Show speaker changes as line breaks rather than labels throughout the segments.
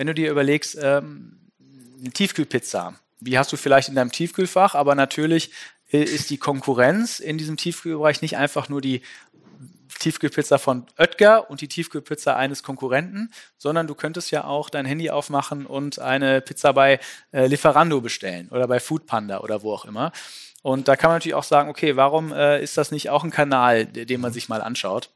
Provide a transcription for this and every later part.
wenn du dir überlegst, ähm, eine Tiefkühlpizza, wie hast du vielleicht in deinem Tiefkühlfach, aber natürlich äh, ist die Konkurrenz in diesem Tiefkühlbereich nicht einfach nur die Tiefkühlpizza von Oetker und die Tiefkühlpizza eines Konkurrenten, sondern du könntest ja auch dein Handy aufmachen und eine Pizza bei äh, Lieferando bestellen oder bei Foodpanda oder wo auch immer. Und da kann man natürlich auch sagen, okay, warum äh, ist das nicht auch ein Kanal, den man sich mal anschaut?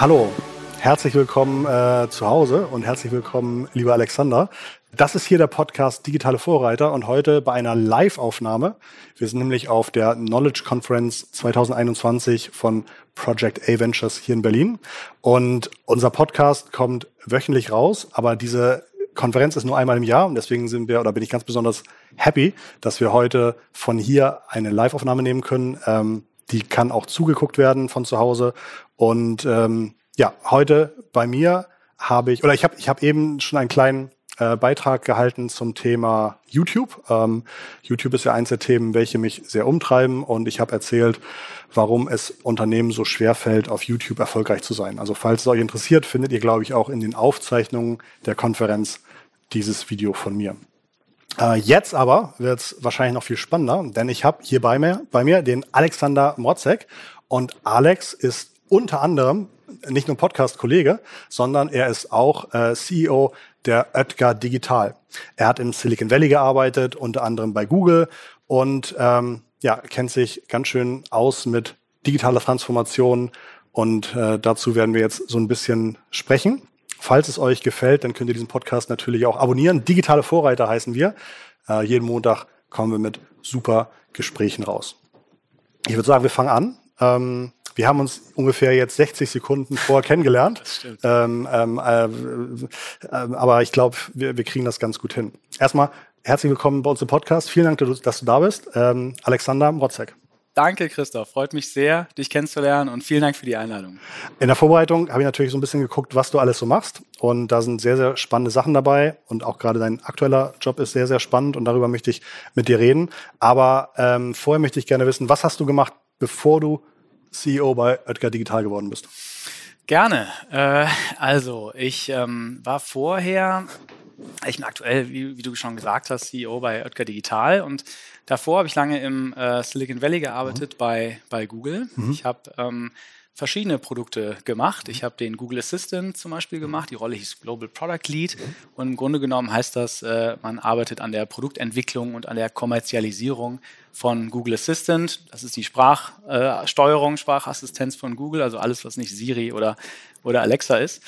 Hallo, herzlich willkommen äh, zu Hause und herzlich willkommen, lieber Alexander. Das ist hier der Podcast Digitale Vorreiter und heute bei einer Live-Aufnahme. Wir sind nämlich auf der Knowledge Conference 2021 von Project A Ventures hier in Berlin. Und unser Podcast kommt wöchentlich raus, aber diese Konferenz ist nur einmal im Jahr und deswegen sind wir oder bin ich ganz besonders happy, dass wir heute von hier eine Live-Aufnahme nehmen können. Ähm, die kann auch zugeguckt werden von zu Hause. Und ähm, ja, heute bei mir habe ich, oder ich habe ich hab eben schon einen kleinen äh, Beitrag gehalten zum Thema YouTube. Ähm, YouTube ist ja eins der Themen, welche mich sehr umtreiben und ich habe erzählt, warum es Unternehmen so schwer fällt, auf YouTube erfolgreich zu sein. Also falls es euch interessiert, findet ihr, glaube ich, auch in den Aufzeichnungen der Konferenz dieses Video von mir. Äh, jetzt aber wird es wahrscheinlich noch viel spannender, denn ich habe hier bei mir, bei mir den Alexander Motzek und Alex ist unter anderem nicht nur Podcast-Kollege, sondern er ist auch äh, CEO der Oetker Digital. Er hat im Silicon Valley gearbeitet, unter anderem bei Google und ähm, ja, kennt sich ganz schön aus mit digitaler Transformation und äh, dazu werden wir jetzt so ein bisschen sprechen. Falls es euch gefällt, dann könnt ihr diesen Podcast natürlich auch abonnieren. Digitale Vorreiter heißen wir. Äh, jeden Montag kommen wir mit super Gesprächen raus. Ich würde sagen, wir fangen an. Ähm, wir haben uns ungefähr jetzt 60 Sekunden vorher kennengelernt. Ähm, ähm, äh, äh, aber ich glaube, wir, wir kriegen das ganz gut hin. Erstmal herzlich willkommen bei uns im Podcast. Vielen Dank, dass du da bist. Ähm, Alexander Mrotzek.
Danke, Christoph. Freut mich sehr, dich kennenzulernen und vielen Dank für die Einladung.
In der Vorbereitung habe ich natürlich so ein bisschen geguckt, was du alles so machst. Und da sind sehr, sehr spannende Sachen dabei. Und auch gerade dein aktueller Job ist sehr, sehr spannend und darüber möchte ich mit dir reden. Aber ähm, vorher möchte ich gerne wissen, was hast du gemacht, bevor du CEO bei Oetker Digital geworden bist?
Gerne. Äh, also, ich ähm, war vorher, ich bin aktuell, wie, wie, du schon gesagt hast, CEO bei Oetker Digital und davor habe ich lange im äh, Silicon Valley gearbeitet mhm. bei, bei Google. Mhm. Ich habe ähm, verschiedene Produkte gemacht. Ich habe den Google Assistant zum Beispiel gemacht. Die Rolle hieß Global Product Lead. Und im Grunde genommen heißt das, äh, man arbeitet an der Produktentwicklung und an der Kommerzialisierung von Google Assistant. Das ist die Sprachsteuerung, äh, Sprachassistenz von Google, also alles, was nicht Siri oder, oder Alexa ist.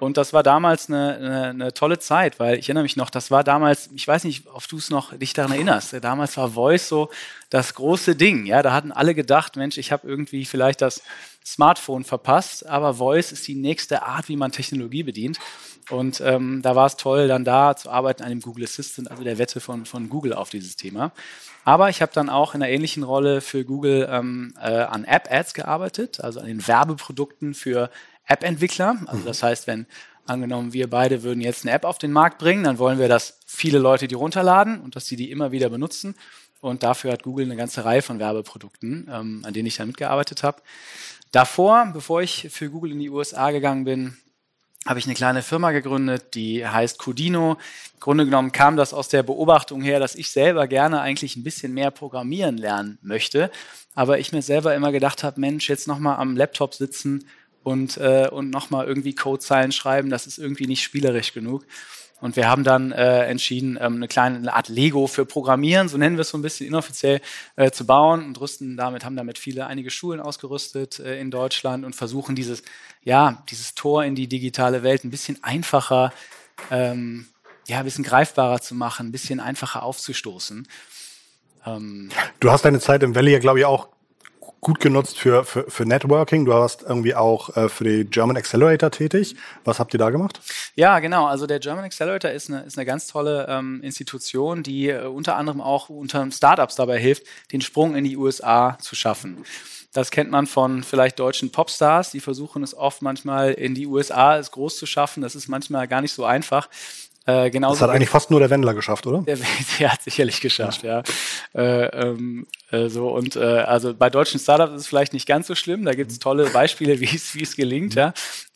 Und das war damals eine, eine, eine, tolle Zeit, weil ich erinnere mich noch, das war damals, ich weiß nicht, ob du es noch dich daran erinnerst, damals war Voice so das große Ding. Ja, da hatten alle gedacht, Mensch, ich habe irgendwie vielleicht das Smartphone verpasst, aber Voice ist die nächste Art, wie man Technologie bedient. Und ähm, da war es toll, dann da zu arbeiten an dem Google Assistant, also der Wette von, von Google auf dieses Thema. Aber ich habe dann auch in einer ähnlichen Rolle für Google ähm, äh, an App-Ads gearbeitet, also an den Werbeprodukten für App-Entwickler. Also das heißt, wenn angenommen wir beide würden jetzt eine App auf den Markt bringen, dann wollen wir, dass viele Leute die runterladen und dass sie die immer wieder benutzen. Und dafür hat Google eine ganze Reihe von Werbeprodukten, ähm, an denen ich dann mitgearbeitet habe. Davor, bevor ich für Google in die USA gegangen bin, habe ich eine kleine Firma gegründet, die heißt Codino. Im Grunde genommen kam das aus der Beobachtung her, dass ich selber gerne eigentlich ein bisschen mehr programmieren lernen möchte, aber ich mir selber immer gedacht habe, Mensch, jetzt nochmal am Laptop sitzen und, äh, und nochmal irgendwie Codezeilen schreiben, das ist irgendwie nicht spielerisch genug. Und wir haben dann äh, entschieden, ähm, eine kleine eine Art Lego für Programmieren, so nennen wir es so ein bisschen inoffiziell, äh, zu bauen und rüsten damit, haben damit viele, einige Schulen ausgerüstet äh, in Deutschland und versuchen dieses, ja, dieses Tor in die digitale Welt ein bisschen einfacher, ähm, ja, ein bisschen greifbarer zu machen, ein bisschen einfacher aufzustoßen.
Ähm, du hast deine Zeit im Valley ja, glaube ich, auch gut genutzt für, für, für Networking. Du warst irgendwie auch äh, für die German Accelerator tätig. Was habt ihr da gemacht?
Ja, genau. Also der German Accelerator ist eine, ist eine ganz tolle ähm, Institution, die äh, unter anderem auch unter Startups dabei hilft, den Sprung in die USA zu schaffen. Das kennt man von vielleicht deutschen Popstars, die versuchen es oft manchmal in die USA es groß zu schaffen. Das ist manchmal gar nicht so einfach. Äh, genauso
das hat eigentlich fast nur der Wendler geschafft, oder?
Der, der hat sicherlich geschafft, ja. ja. Äh, ähm, äh, so und äh, also bei deutschen Startups ist es vielleicht nicht ganz so schlimm. Da gibt es tolle Beispiele, wie es wie es gelingt, ja.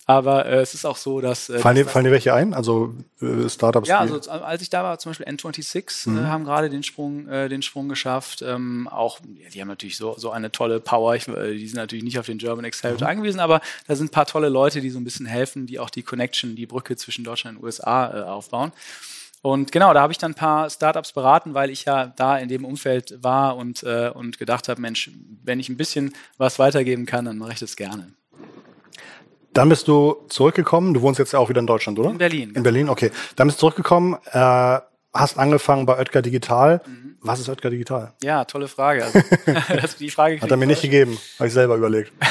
Aber äh, es ist auch so, dass. Äh,
fallen, dir, fallen dir welche ein? Also äh, Startups?
Ja, also als ich da war, zum Beispiel N26 äh, mhm. äh, haben gerade den Sprung, äh, den Sprung geschafft. Ähm, auch, ja, die haben natürlich so, so eine tolle Power. Ich, äh, die sind natürlich nicht auf den German Accelerator mhm. angewiesen, aber da sind ein paar tolle Leute, die so ein bisschen helfen, die auch die Connection, die Brücke zwischen Deutschland und USA äh, aufbauen. Und genau, da habe ich dann ein paar Startups beraten, weil ich ja da in dem Umfeld war und, äh, und gedacht habe, Mensch, wenn ich ein bisschen was weitergeben kann, dann mache ich das gerne.
Dann bist du zurückgekommen. Du wohnst jetzt ja auch wieder in Deutschland, oder?
In Berlin.
In Berlin, okay. Dann bist du zurückgekommen, äh, hast angefangen bei Oetker Digital. Mhm. Was ist Oetker Digital?
Ja, tolle Frage. Also,
die Frage Hat er mir nicht gegeben, habe ich selber überlegt.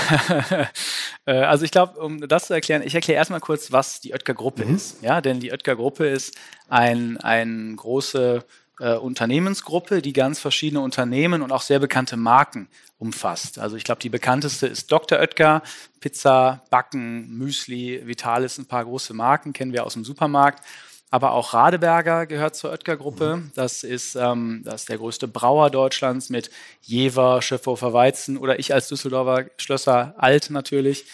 Äh, also ich glaube, um das zu erklären, ich erkläre erstmal kurz, was die Oetker Gruppe mhm. ist. Ja, denn die Oetker Gruppe ist ein, ein große äh, Unternehmensgruppe, die ganz verschiedene Unternehmen und auch sehr bekannte Marken umfasst. Also ich glaube, die bekannteste ist Dr. Oetker, Pizza, Backen, Müsli, Vitalis, ein paar große Marken kennen wir aus dem Supermarkt. Aber auch Radeberger gehört zur Oetker-Gruppe. Das ist, ähm, das ist der größte Brauer Deutschlands mit Jever, Schöpfhofer Weizen oder ich als Düsseldorfer Schlösser Alt natürlich.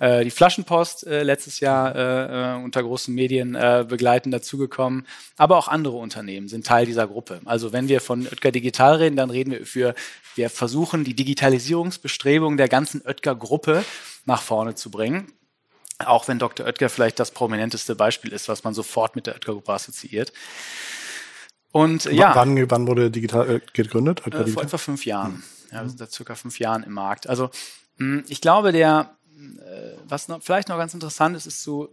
Äh, die Flaschenpost äh, letztes Jahr äh, äh, unter großen Medien äh, begleitend dazugekommen. Aber auch andere Unternehmen sind Teil dieser Gruppe. Also wenn wir von Oetker Digital reden, dann reden wir für, wir versuchen die Digitalisierungsbestrebungen der ganzen Oetker-Gruppe nach vorne zu bringen. Auch wenn Dr. Oetker vielleicht das prominenteste Beispiel ist, was man sofort mit der Oetker-Gruppe assoziiert. Und ja.
Wann, wann wurde digital äh, gegründet?
Äh, vor etwa fünf Jahren. Ja, wir sind da circa fünf Jahren im Markt. Also mh, ich glaube, der was noch, vielleicht noch ganz interessant ist, ist zu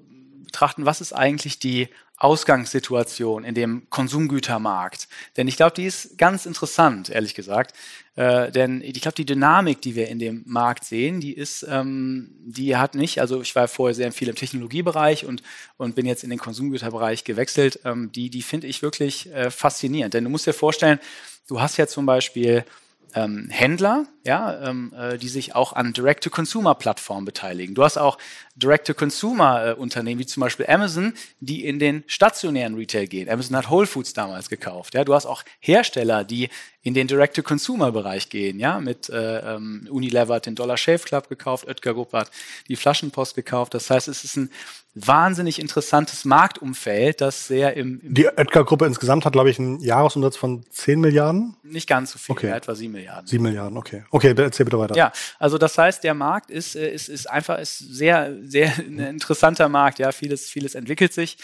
betrachten, was ist eigentlich die Ausgangssituation in dem Konsumgütermarkt. Denn ich glaube, die ist ganz interessant, ehrlich gesagt. Äh, denn ich glaube, die Dynamik, die wir in dem Markt sehen, die ist, ähm, die hat nicht, also ich war vorher sehr viel im Technologiebereich und, und bin jetzt in den Konsumgüterbereich gewechselt, ähm, die, die finde ich wirklich äh, faszinierend. Denn du musst dir vorstellen, du hast ja zum Beispiel ähm, Händler, ja, ähm, äh, die sich auch an Direct-to-Consumer-Plattformen beteiligen. Du hast auch Direct-to-Consumer-Unternehmen, wie zum Beispiel Amazon, die in den stationären Retail gehen. Amazon hat Whole Foods damals gekauft. Ja. Du hast auch Hersteller, die in den Direct-to-Consumer-Bereich gehen. Ja. Mit äh, ähm, Unilever hat den Dollar Shave Club gekauft, Oetker Gruppe hat die Flaschenpost gekauft. Das heißt, es ist ein wahnsinnig interessantes Marktumfeld, das sehr im... im
die Oetker-Gruppe insgesamt hat, glaube ich, einen Jahresumsatz von 10 Milliarden?
Nicht ganz so viel,
okay.
etwa 7 Milliarden.
7 Milliarden, okay. Okay, erzähl bitte weiter.
Ja, also das heißt, der Markt ist, äh, ist, ist einfach ist sehr, sehr ein interessanter Markt. Ja, vieles, vieles entwickelt sich.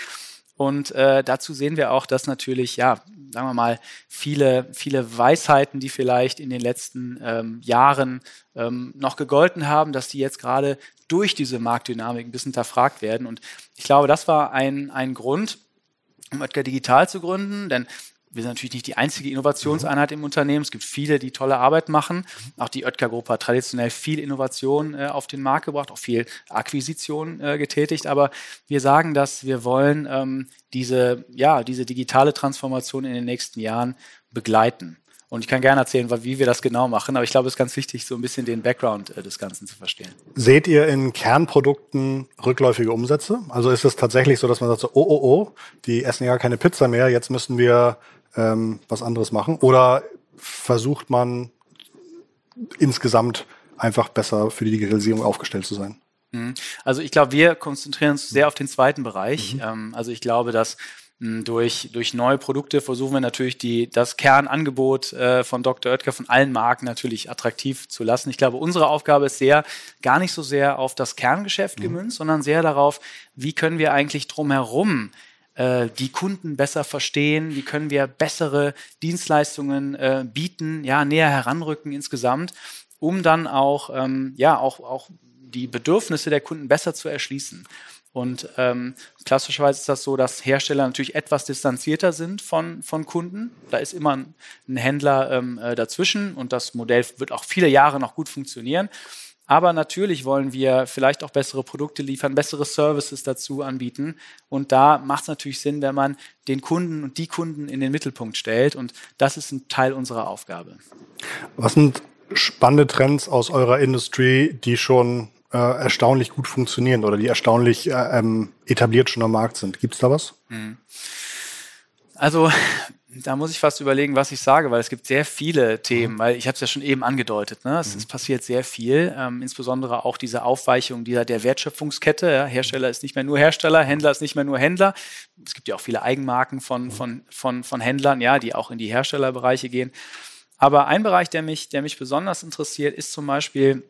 Und äh, dazu sehen wir auch, dass natürlich, ja, sagen wir mal, viele, viele Weisheiten, die vielleicht in den letzten ähm, Jahren ähm, noch gegolten haben, dass die jetzt gerade durch diese Marktdynamik ein bisschen hinterfragt werden. Und ich glaube, das war ein, ein Grund, um Oetker Digital zu gründen, denn wir sind natürlich nicht die einzige Innovationseinheit im Unternehmen. Es gibt viele, die tolle Arbeit machen. Auch die Oetker-Gruppe hat traditionell viel Innovation äh, auf den Markt gebracht, auch viel Akquisition äh, getätigt. Aber wir sagen, dass wir wollen ähm, diese, ja, diese digitale Transformation in den nächsten Jahren begleiten. Und ich kann gerne erzählen, wie wir das genau machen, aber ich glaube, es ist ganz wichtig, so ein bisschen den Background äh, des Ganzen zu verstehen.
Seht ihr in Kernprodukten rückläufige Umsätze? Also ist es tatsächlich so, dass man sagt, so, oh, oh, oh, die essen ja keine Pizza mehr, jetzt müssen wir ähm, was anderes machen? Oder versucht man insgesamt einfach besser für die Digitalisierung aufgestellt zu sein?
Mhm. Also ich glaube, wir konzentrieren uns sehr auf den zweiten Bereich. Mhm. Ähm, also ich glaube, dass hm, durch, durch neue Produkte versuchen wir natürlich die, das Kernangebot äh, von Dr. Oetker von allen Marken natürlich attraktiv zu lassen. Ich glaube, unsere Aufgabe ist sehr, gar nicht so sehr auf das Kerngeschäft mhm. gemünzt, sondern sehr darauf, wie können wir eigentlich drumherum äh, die Kunden besser verstehen, wie können wir bessere Dienstleistungen äh, bieten, ja, näher heranrücken insgesamt, um dann auch, ähm, ja, auch, auch die Bedürfnisse der Kunden besser zu erschließen. Und ähm, klassischerweise ist das so, dass Hersteller natürlich etwas distanzierter sind von, von Kunden. Da ist immer ein, ein Händler ähm, äh, dazwischen und das Modell wird auch viele Jahre noch gut funktionieren. Aber natürlich wollen wir vielleicht auch bessere Produkte liefern, bessere Services dazu anbieten. Und da macht es natürlich Sinn, wenn man den Kunden und die Kunden in den Mittelpunkt stellt. Und das ist ein Teil unserer Aufgabe.
Was sind spannende Trends aus eurer Industrie, die schon äh, erstaunlich gut funktionieren oder die erstaunlich äh, ähm, etabliert schon am Markt sind? Gibt es da was? Mhm.
Also da muss ich fast überlegen, was ich sage, weil es gibt sehr viele Themen, mhm. weil ich habe es ja schon eben angedeutet. Ne? Es, mhm. passiert sehr viel, ähm, insbesondere auch diese Aufweichung dieser, der Wertschöpfungskette. Ja? Hersteller ist nicht mehr nur Hersteller, Händler ist nicht mehr nur Händler. Es gibt ja auch viele Eigenmarken von, mhm. von, von, von Händlern, ja, die auch in die Herstellerbereiche gehen. Aber ein Bereich, der mich, der mich besonders interessiert, ist zum Beispiel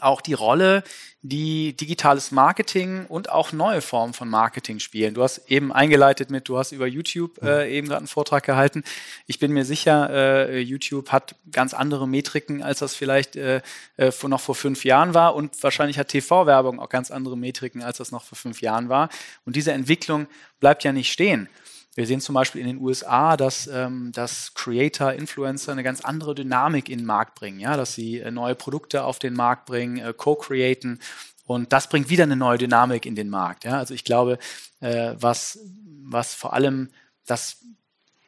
auch die Rolle, die digitales Marketing und auch neue Formen von Marketing spielen. Du hast eben eingeleitet mit, du hast über YouTube äh, eben gerade einen Vortrag gehalten. Ich bin mir sicher, äh, YouTube hat ganz andere Metriken, als das vielleicht äh, äh vor, noch vor fünf Jahren war. Und wahrscheinlich hat TV-Werbung auch ganz andere Metriken, als das noch vor fünf Jahren war. Und diese Entwicklung bleibt ja nicht stehen. Wir sehen zum Beispiel in den USA, dass, ähm, dass Creator, Influencer eine ganz andere Dynamik in den Markt bringen, ja, dass sie äh, neue Produkte auf den Markt bringen, äh, co-createn und das bringt wieder eine neue Dynamik in den Markt. Ja. Also ich glaube, äh, was, was vor allem das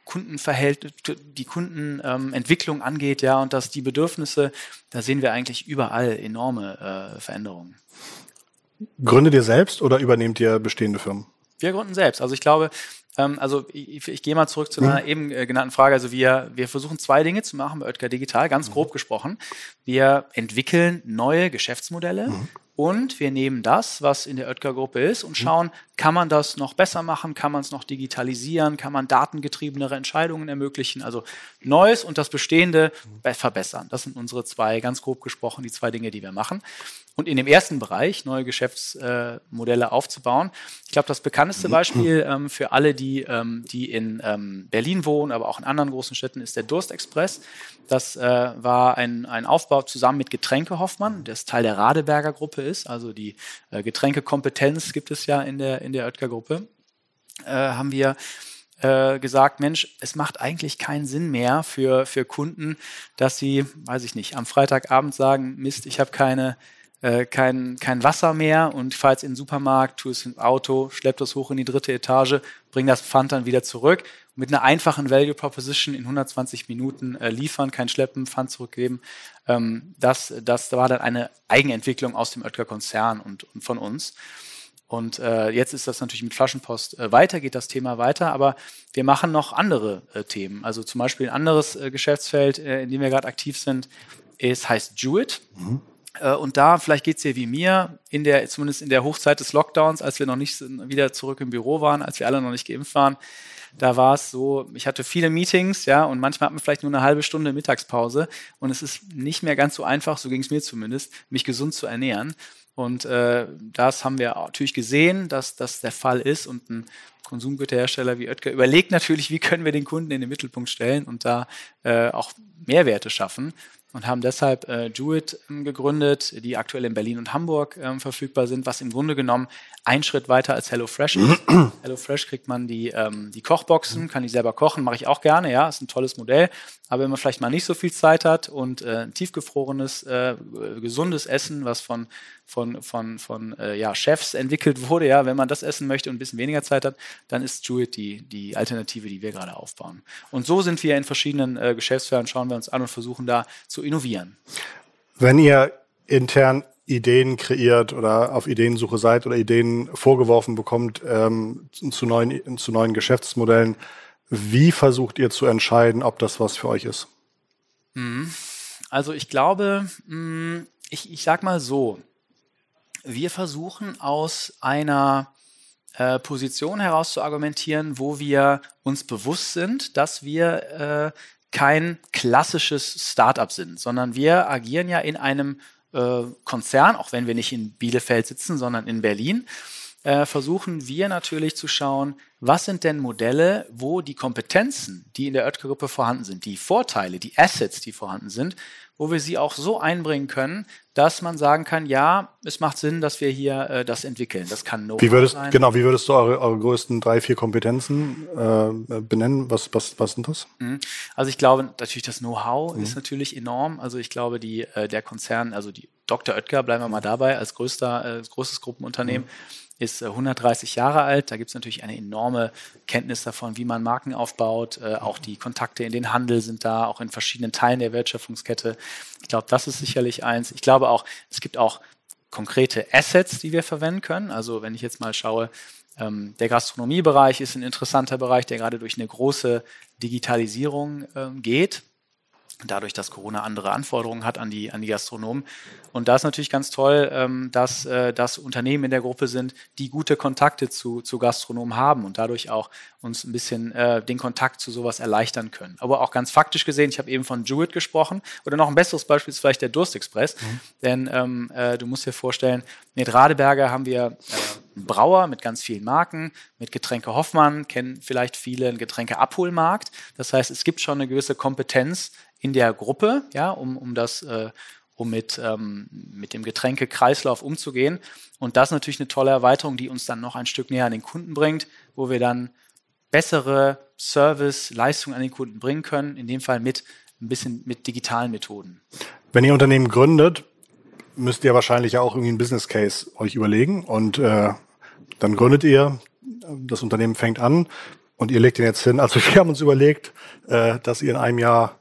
Kundenverhältnis, die Kundenentwicklung ähm, angeht, ja, und dass die Bedürfnisse, da sehen wir eigentlich überall enorme äh, Veränderungen.
Gründet ihr selbst oder übernehmt ihr bestehende Firmen?
Wir gründen selbst. Also ich glaube, ähm, also ich, ich gehe mal zurück zu einer mhm. eben äh, genannten Frage. Also wir, wir versuchen zwei Dinge zu machen bei Oetker Digital, ganz mhm. grob gesprochen. Wir entwickeln neue Geschäftsmodelle mhm. und wir nehmen das, was in der Oetker-Gruppe ist und mhm. schauen, kann man das noch besser machen, kann man es noch digitalisieren, kann man datengetriebenere Entscheidungen ermöglichen, also Neues und das Bestehende verbessern. Das sind unsere zwei, ganz grob gesprochen, die zwei Dinge, die wir machen. Und in dem ersten Bereich neue Geschäftsmodelle aufzubauen. Ich glaube, das bekannteste Beispiel ähm, für alle, die, ähm, die in ähm, Berlin wohnen, aber auch in anderen großen Städten, ist der Durstexpress. Das äh, war ein, ein Aufbau zusammen mit Getränke Hoffmann, das Teil der Radeberger Gruppe ist. Also die äh, Getränkekompetenz gibt es ja in der, in der Oetker-Gruppe. Äh, haben wir äh, gesagt, Mensch, es macht eigentlich keinen Sinn mehr für, für Kunden, dass sie, weiß ich nicht, am Freitagabend sagen, Mist, ich habe keine äh, kein, kein Wasser mehr und fahre jetzt in den Supermarkt, tue es im Auto, schleppe das hoch in die dritte Etage, bringe das Pfand dann wieder zurück. Mit einer einfachen Value Proposition in 120 Minuten äh, liefern, kein Schleppen, Pfand zurückgeben. Ähm, das, das war dann eine Eigenentwicklung aus dem Oetker-Konzern und, und von uns. Und äh, jetzt ist das natürlich mit Flaschenpost äh, weiter, geht das Thema weiter, aber wir machen noch andere äh, Themen. Also zum Beispiel ein anderes äh, Geschäftsfeld, äh, in dem wir gerade aktiv sind, ist, heißt Jewit. Mhm. Äh, und da, vielleicht geht es dir wie mir, in der, zumindest in der Hochzeit des Lockdowns, als wir noch nicht wieder zurück im Büro waren, als wir alle noch nicht geimpft waren, da war es so, ich hatte viele Meetings, ja, und manchmal hat man vielleicht nur eine halbe Stunde Mittagspause und es ist nicht mehr ganz so einfach, so ging es mir zumindest, mich gesund zu ernähren. Und äh, das haben wir natürlich gesehen, dass das der Fall ist und ein Konsumgüterhersteller wie Oetker überlegt natürlich, wie können wir den Kunden in den Mittelpunkt stellen und da äh, auch Mehrwerte schaffen und haben deshalb äh, Jewett ähm, gegründet, die aktuell in Berlin und Hamburg ähm, verfügbar sind, was im Grunde genommen ein Schritt weiter als HelloFresh ist. HelloFresh kriegt man die, ähm, die Kochboxen, kann die selber kochen, mache ich auch gerne, ja, ist ein tolles Modell. Aber wenn man vielleicht mal nicht so viel Zeit hat und äh, ein tiefgefrorenes, äh, gesundes Essen, was von, von, von, von äh, ja, Chefs entwickelt wurde, ja, wenn man das essen möchte und ein bisschen weniger Zeit hat, dann ist Jewett die, die Alternative, die wir gerade aufbauen. Und so sind wir in verschiedenen äh, Geschäftsfeldern, schauen wir uns an und versuchen da zu innovieren.
Wenn ihr intern Ideen kreiert oder auf Ideensuche seid oder Ideen vorgeworfen bekommt ähm, zu, neuen, zu neuen Geschäftsmodellen, wie versucht ihr zu entscheiden, ob das was für euch ist?
Mhm. Also ich glaube, mm, ich, ich sag mal so, wir versuchen aus einer äh, Position heraus zu argumentieren, wo wir uns bewusst sind, dass wir äh, kein klassisches Startup sind, sondern wir agieren ja in einem äh, Konzern, auch wenn wir nicht in Bielefeld sitzen, sondern in Berlin, äh, versuchen wir natürlich zu schauen, was sind denn Modelle, wo die Kompetenzen, die in der Oetker-Gruppe vorhanden sind, die Vorteile, die Assets, die vorhanden sind, wo wir sie auch so einbringen können, dass man sagen kann, ja, es macht Sinn, dass wir hier äh, das entwickeln. Das kann
no wie würdest, sein. Genau, wie würdest du eure, eure größten drei, vier Kompetenzen äh, benennen? Was, was, was sind das?
Mhm. Also ich glaube, natürlich das Know-how mhm. ist natürlich enorm. Also ich glaube, die, äh, der Konzern, also die Dr. Oetker, bleiben wir mal dabei, als größter, äh, großes Gruppenunternehmen, mhm ist 130 äh, Jahre alt. Da gibt es natürlich eine enorme Kenntnis davon, wie man Marken aufbaut. Äh, auch die Kontakte in den Handel sind da, auch in verschiedenen Teilen der Wertschöpfungskette. Ich glaube, das ist sicherlich eins. Ich glaube auch, es gibt auch konkrete Assets, die wir verwenden können. Also wenn ich jetzt mal schaue, Ähm, der Gastronomiebereich ist ein interessanter Bereich, der gerade durch eine große Digitalisierung ähm, geht dadurch, dass Corona andere Anforderungen hat an die, an die Gastronomen. Und da ist natürlich ganz toll, ähm, dass, äh, dass Unternehmen in der Gruppe sind, die gute Kontakte zu, zu Gastronomen haben und dadurch auch uns ein bisschen äh, den Kontakt zu sowas erleichtern können. Aber auch ganz faktisch gesehen, ich habe eben von Jewett gesprochen oder noch ein besseres Beispiel ist vielleicht der Durstexpress. Mhm. Denn ähm, äh, du musst dir vorstellen, mit Radeberger haben wir äh, einen Brauer mit ganz vielen Marken, mit Getränke Hoffmann, kennen vielleicht viele einen Getränke Abholmarkt. Das heißt, es gibt schon eine gewisse Kompetenz in der Gruppe, ja, um, um das, äh, um mit, ähm, mit dem Getränkekreislauf umzugehen. Und das ist natürlich eine tolle Erweiterung, die uns dann noch ein Stück näher an den Kunden bringt, wo wir dann bessere Service, Leistungen an den Kunden bringen können, in dem Fall mit ein bisschen mit digitalen Methoden.
Wenn ihr Unternehmen gründet, müsst ihr wahrscheinlich auch irgendwie einen Business Case euch überlegen und äh, dann gründet ihr, das Unternehmen fängt an und ihr legt den jetzt hin. Also wir haben uns überlegt, äh, dass ihr in einem Jahr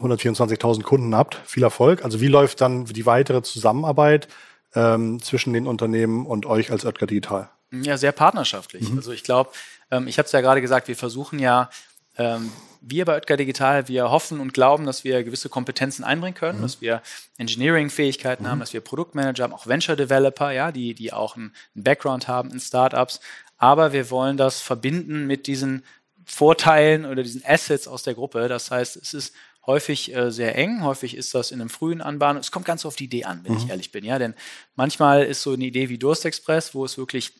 124.000 Kunden habt. Viel Erfolg. Also wie läuft dann die weitere Zusammenarbeit ähm, zwischen den Unternehmen und euch als Oetker Digital?
Ja, sehr partnerschaftlich. Mhm. Also ich glaube, ähm, ich habe es ja gerade gesagt, wir versuchen ja, ähm, wir bei Oetker Digital, wir hoffen und glauben, dass wir gewisse Kompetenzen einbringen können, mhm. dass wir Engineering-Fähigkeiten mhm. haben, dass wir Produktmanager haben, auch Venture-Developer, ja, die, die auch einen, Background haben in Startups. Aber wir wollen das verbinden mit diesen Vorteilen oder diesen Assets aus der Gruppe. Das heißt, es ist häufig äh, sehr eng, häufig ist das in einem frühen Anbahn. Es kommt ganz auf die Idee an, wenn mhm. ich ehrlich bin, ja, denn manchmal ist so eine Idee wie Durstexpress, wo es wirklich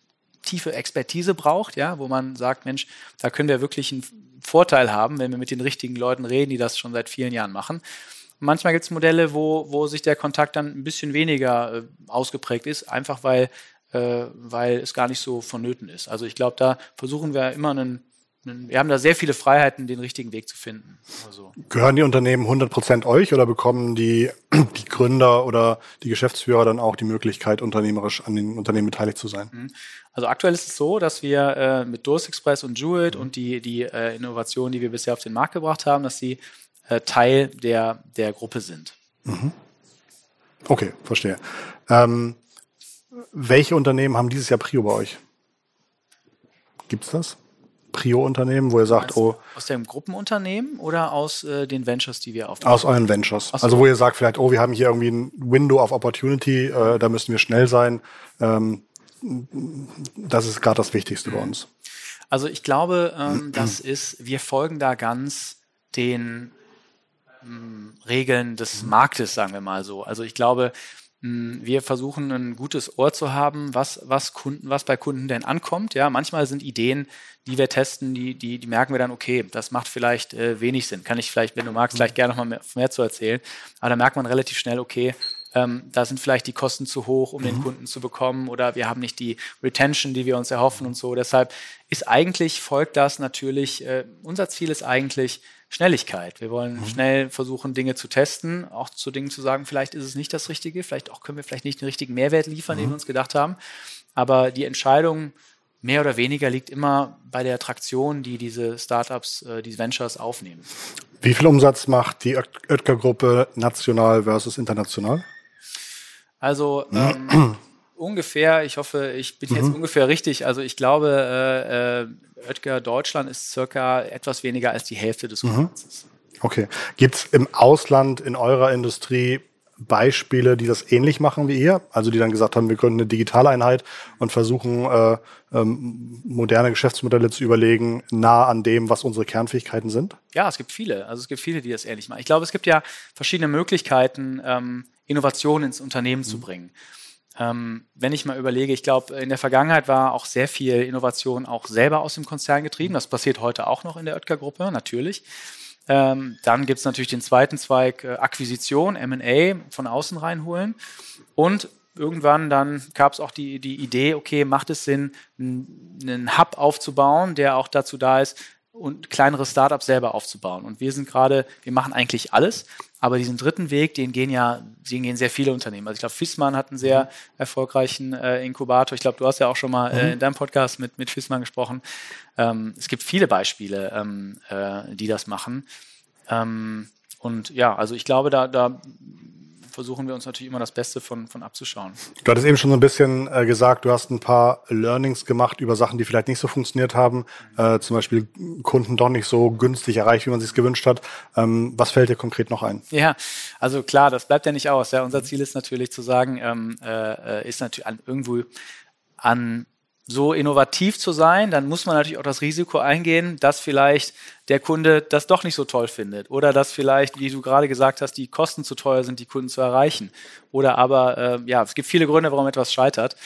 tiefe Expertise braucht, ja, wo man sagt, Mensch, da können wir wirklich einen Vorteil haben, wenn wir mit den richtigen Leuten reden, die das schon seit vielen Jahren machen. manchmal gibt es Modelle, wo, wo sich der Kontakt dann ein bisschen weniger äh, ausgeprägt ist, einfach weil, äh, weil es gar nicht so vonnöten ist. Also ich glaube, da versuchen wir immer einen wir haben da sehr viele Freiheiten, den richtigen Weg zu finden.
Also. Gehören die Unternehmen 100% euch oder bekommen die, die Gründer oder die Geschäftsführer dann auch die Möglichkeit, unternehmerisch an den Unternehmen beteiligt zu sein? Mhm.
Also aktuell ist es so, dass wir äh, mit Dose Express und Jewett mhm. und die, die äh, Innovationen, die wir bisher auf den Markt gebracht haben, dass sie äh, Teil der, der Gruppe sind. Mhm.
Okay, verstehe. Ähm, welche Unternehmen haben dieses Jahr Prio bei euch? Gibt es das? Prio-Unternehmen, wo ihr sagt, oh.
Aus dem Gruppenunternehmen oder aus äh, den Ventures, die wir
aufbauen? Aus euren Ventures. So. Also wo ihr sagt vielleicht, oh, wir haben hier irgendwie ein Window of Opportunity, äh, da müssen wir schnell sein. Ähm, das ist gerade das Wichtigste bei uns.
Also ich glaube, ähm, das ist, wir folgen da ganz den ähm, Regeln des Marktes, sagen wir mal so. Also ich glaube, hm, wir versuchen ein gutes Ohr zu haben, was, was Kunden, was bei Kunden denn ankommt. Ja, manchmal sind Ideen, die wir testen, die, die, die merken wir dann, okay, das macht vielleicht äh, wenig Sinn. Kann ich vielleicht, wenn du magst, gleich gerne noch mal mehr, mehr zu erzählen. Aber da merkt man relativ schnell, okay, ähm, da sind vielleicht die Kosten zu hoch, um mhm. den Kunden zu bekommen, oder wir haben nicht die Retention, die wir uns erhoffen und so. Deshalb ist eigentlich, folgt das natürlich, äh, unser Ziel ist eigentlich, Schnelligkeit. Wir wollen mhm. schnell versuchen, Dinge zu testen, auch zu Dingen zu sagen, vielleicht ist es nicht das Richtige, vielleicht auch können wir vielleicht nicht den richtigen Mehrwert liefern, mhm. den wir uns gedacht haben. Aber die Entscheidung mehr oder weniger liegt immer bei der Traktion, die diese Startups, äh, die Ventures aufnehmen.
Wie viel Umsatz macht die Oetker-Gruppe national versus international?
Also ähm, ungefähr, ich hoffe, ich bin mhm. jetzt ungefähr richtig. Also ich glaube, äh, äh, Oetker Deutschland ist circa etwas weniger als die Hälfte des mhm. Umsatzes.
Okay. Gibt es im Ausland in eurer Industrie Beispiele, die das ähnlich machen wie ihr? Also die dann gesagt haben, wir gründen eine Digitaleinheit und versuchen, äh, ähm, moderne Geschäftsmodelle zu überlegen, nah an dem, was unsere Kernfähigkeiten sind?
Ja, es gibt viele. Also es gibt viele, die das ähnlich machen. Ich glaube, es gibt ja verschiedene Möglichkeiten, ähm, Innovationen ins Unternehmen mhm. zu bringen. Ähm, wenn ich mal überlege, ich glaube, in der Vergangenheit war auch sehr viel Innovation auch selber aus dem Konzern getrieben. Das passiert heute auch noch in der Oetker-Gruppe, natürlich. Ähm, dann gibt es natürlich den zweiten Zweig äh, Akquisition, MA, von außen reinholen. Und irgendwann dann gab es auch die, die Idee, okay, macht es Sinn, einen Hub aufzubauen, der auch dazu da ist, und kleinere Startups selber aufzubauen. Und wir sind gerade, wir machen eigentlich alles, aber diesen dritten Weg, den gehen ja, den gehen sehr viele Unternehmen. Also ich glaube, Fissmann hat einen sehr mhm. erfolgreichen äh, Inkubator. Ich glaube, du hast ja auch schon mal äh, mhm. in deinem Podcast mit, mit Fissmann gesprochen. Ähm, es gibt viele Beispiele, ähm, äh, die das machen. Ähm, und ja, also ich glaube, da, da versuchen wir uns natürlich immer das Beste von, von abzuschauen.
Du hattest eben schon so ein bisschen äh, gesagt, du hast ein paar Learnings gemacht über Sachen, die vielleicht nicht so funktioniert haben. Mhm. Äh, zum Beispiel Kunden doch nicht so günstig erreicht, wie man sich gewünscht hat. Ähm, was fällt dir konkret noch ein?
Ja, also klar, das bleibt ja nicht aus. Ja. Unser Ziel ist natürlich zu sagen, ähm, äh, ist natürlich an, irgendwo an so innovativ zu sein, dann muss man natürlich auch das Risiko eingehen, dass vielleicht der Kunde das doch nicht so toll findet oder dass vielleicht, wie du gerade gesagt hast, die Kosten zu teuer sind, die Kunden zu erreichen. Oder aber, äh, ja, es gibt viele Gründe, warum etwas scheitert.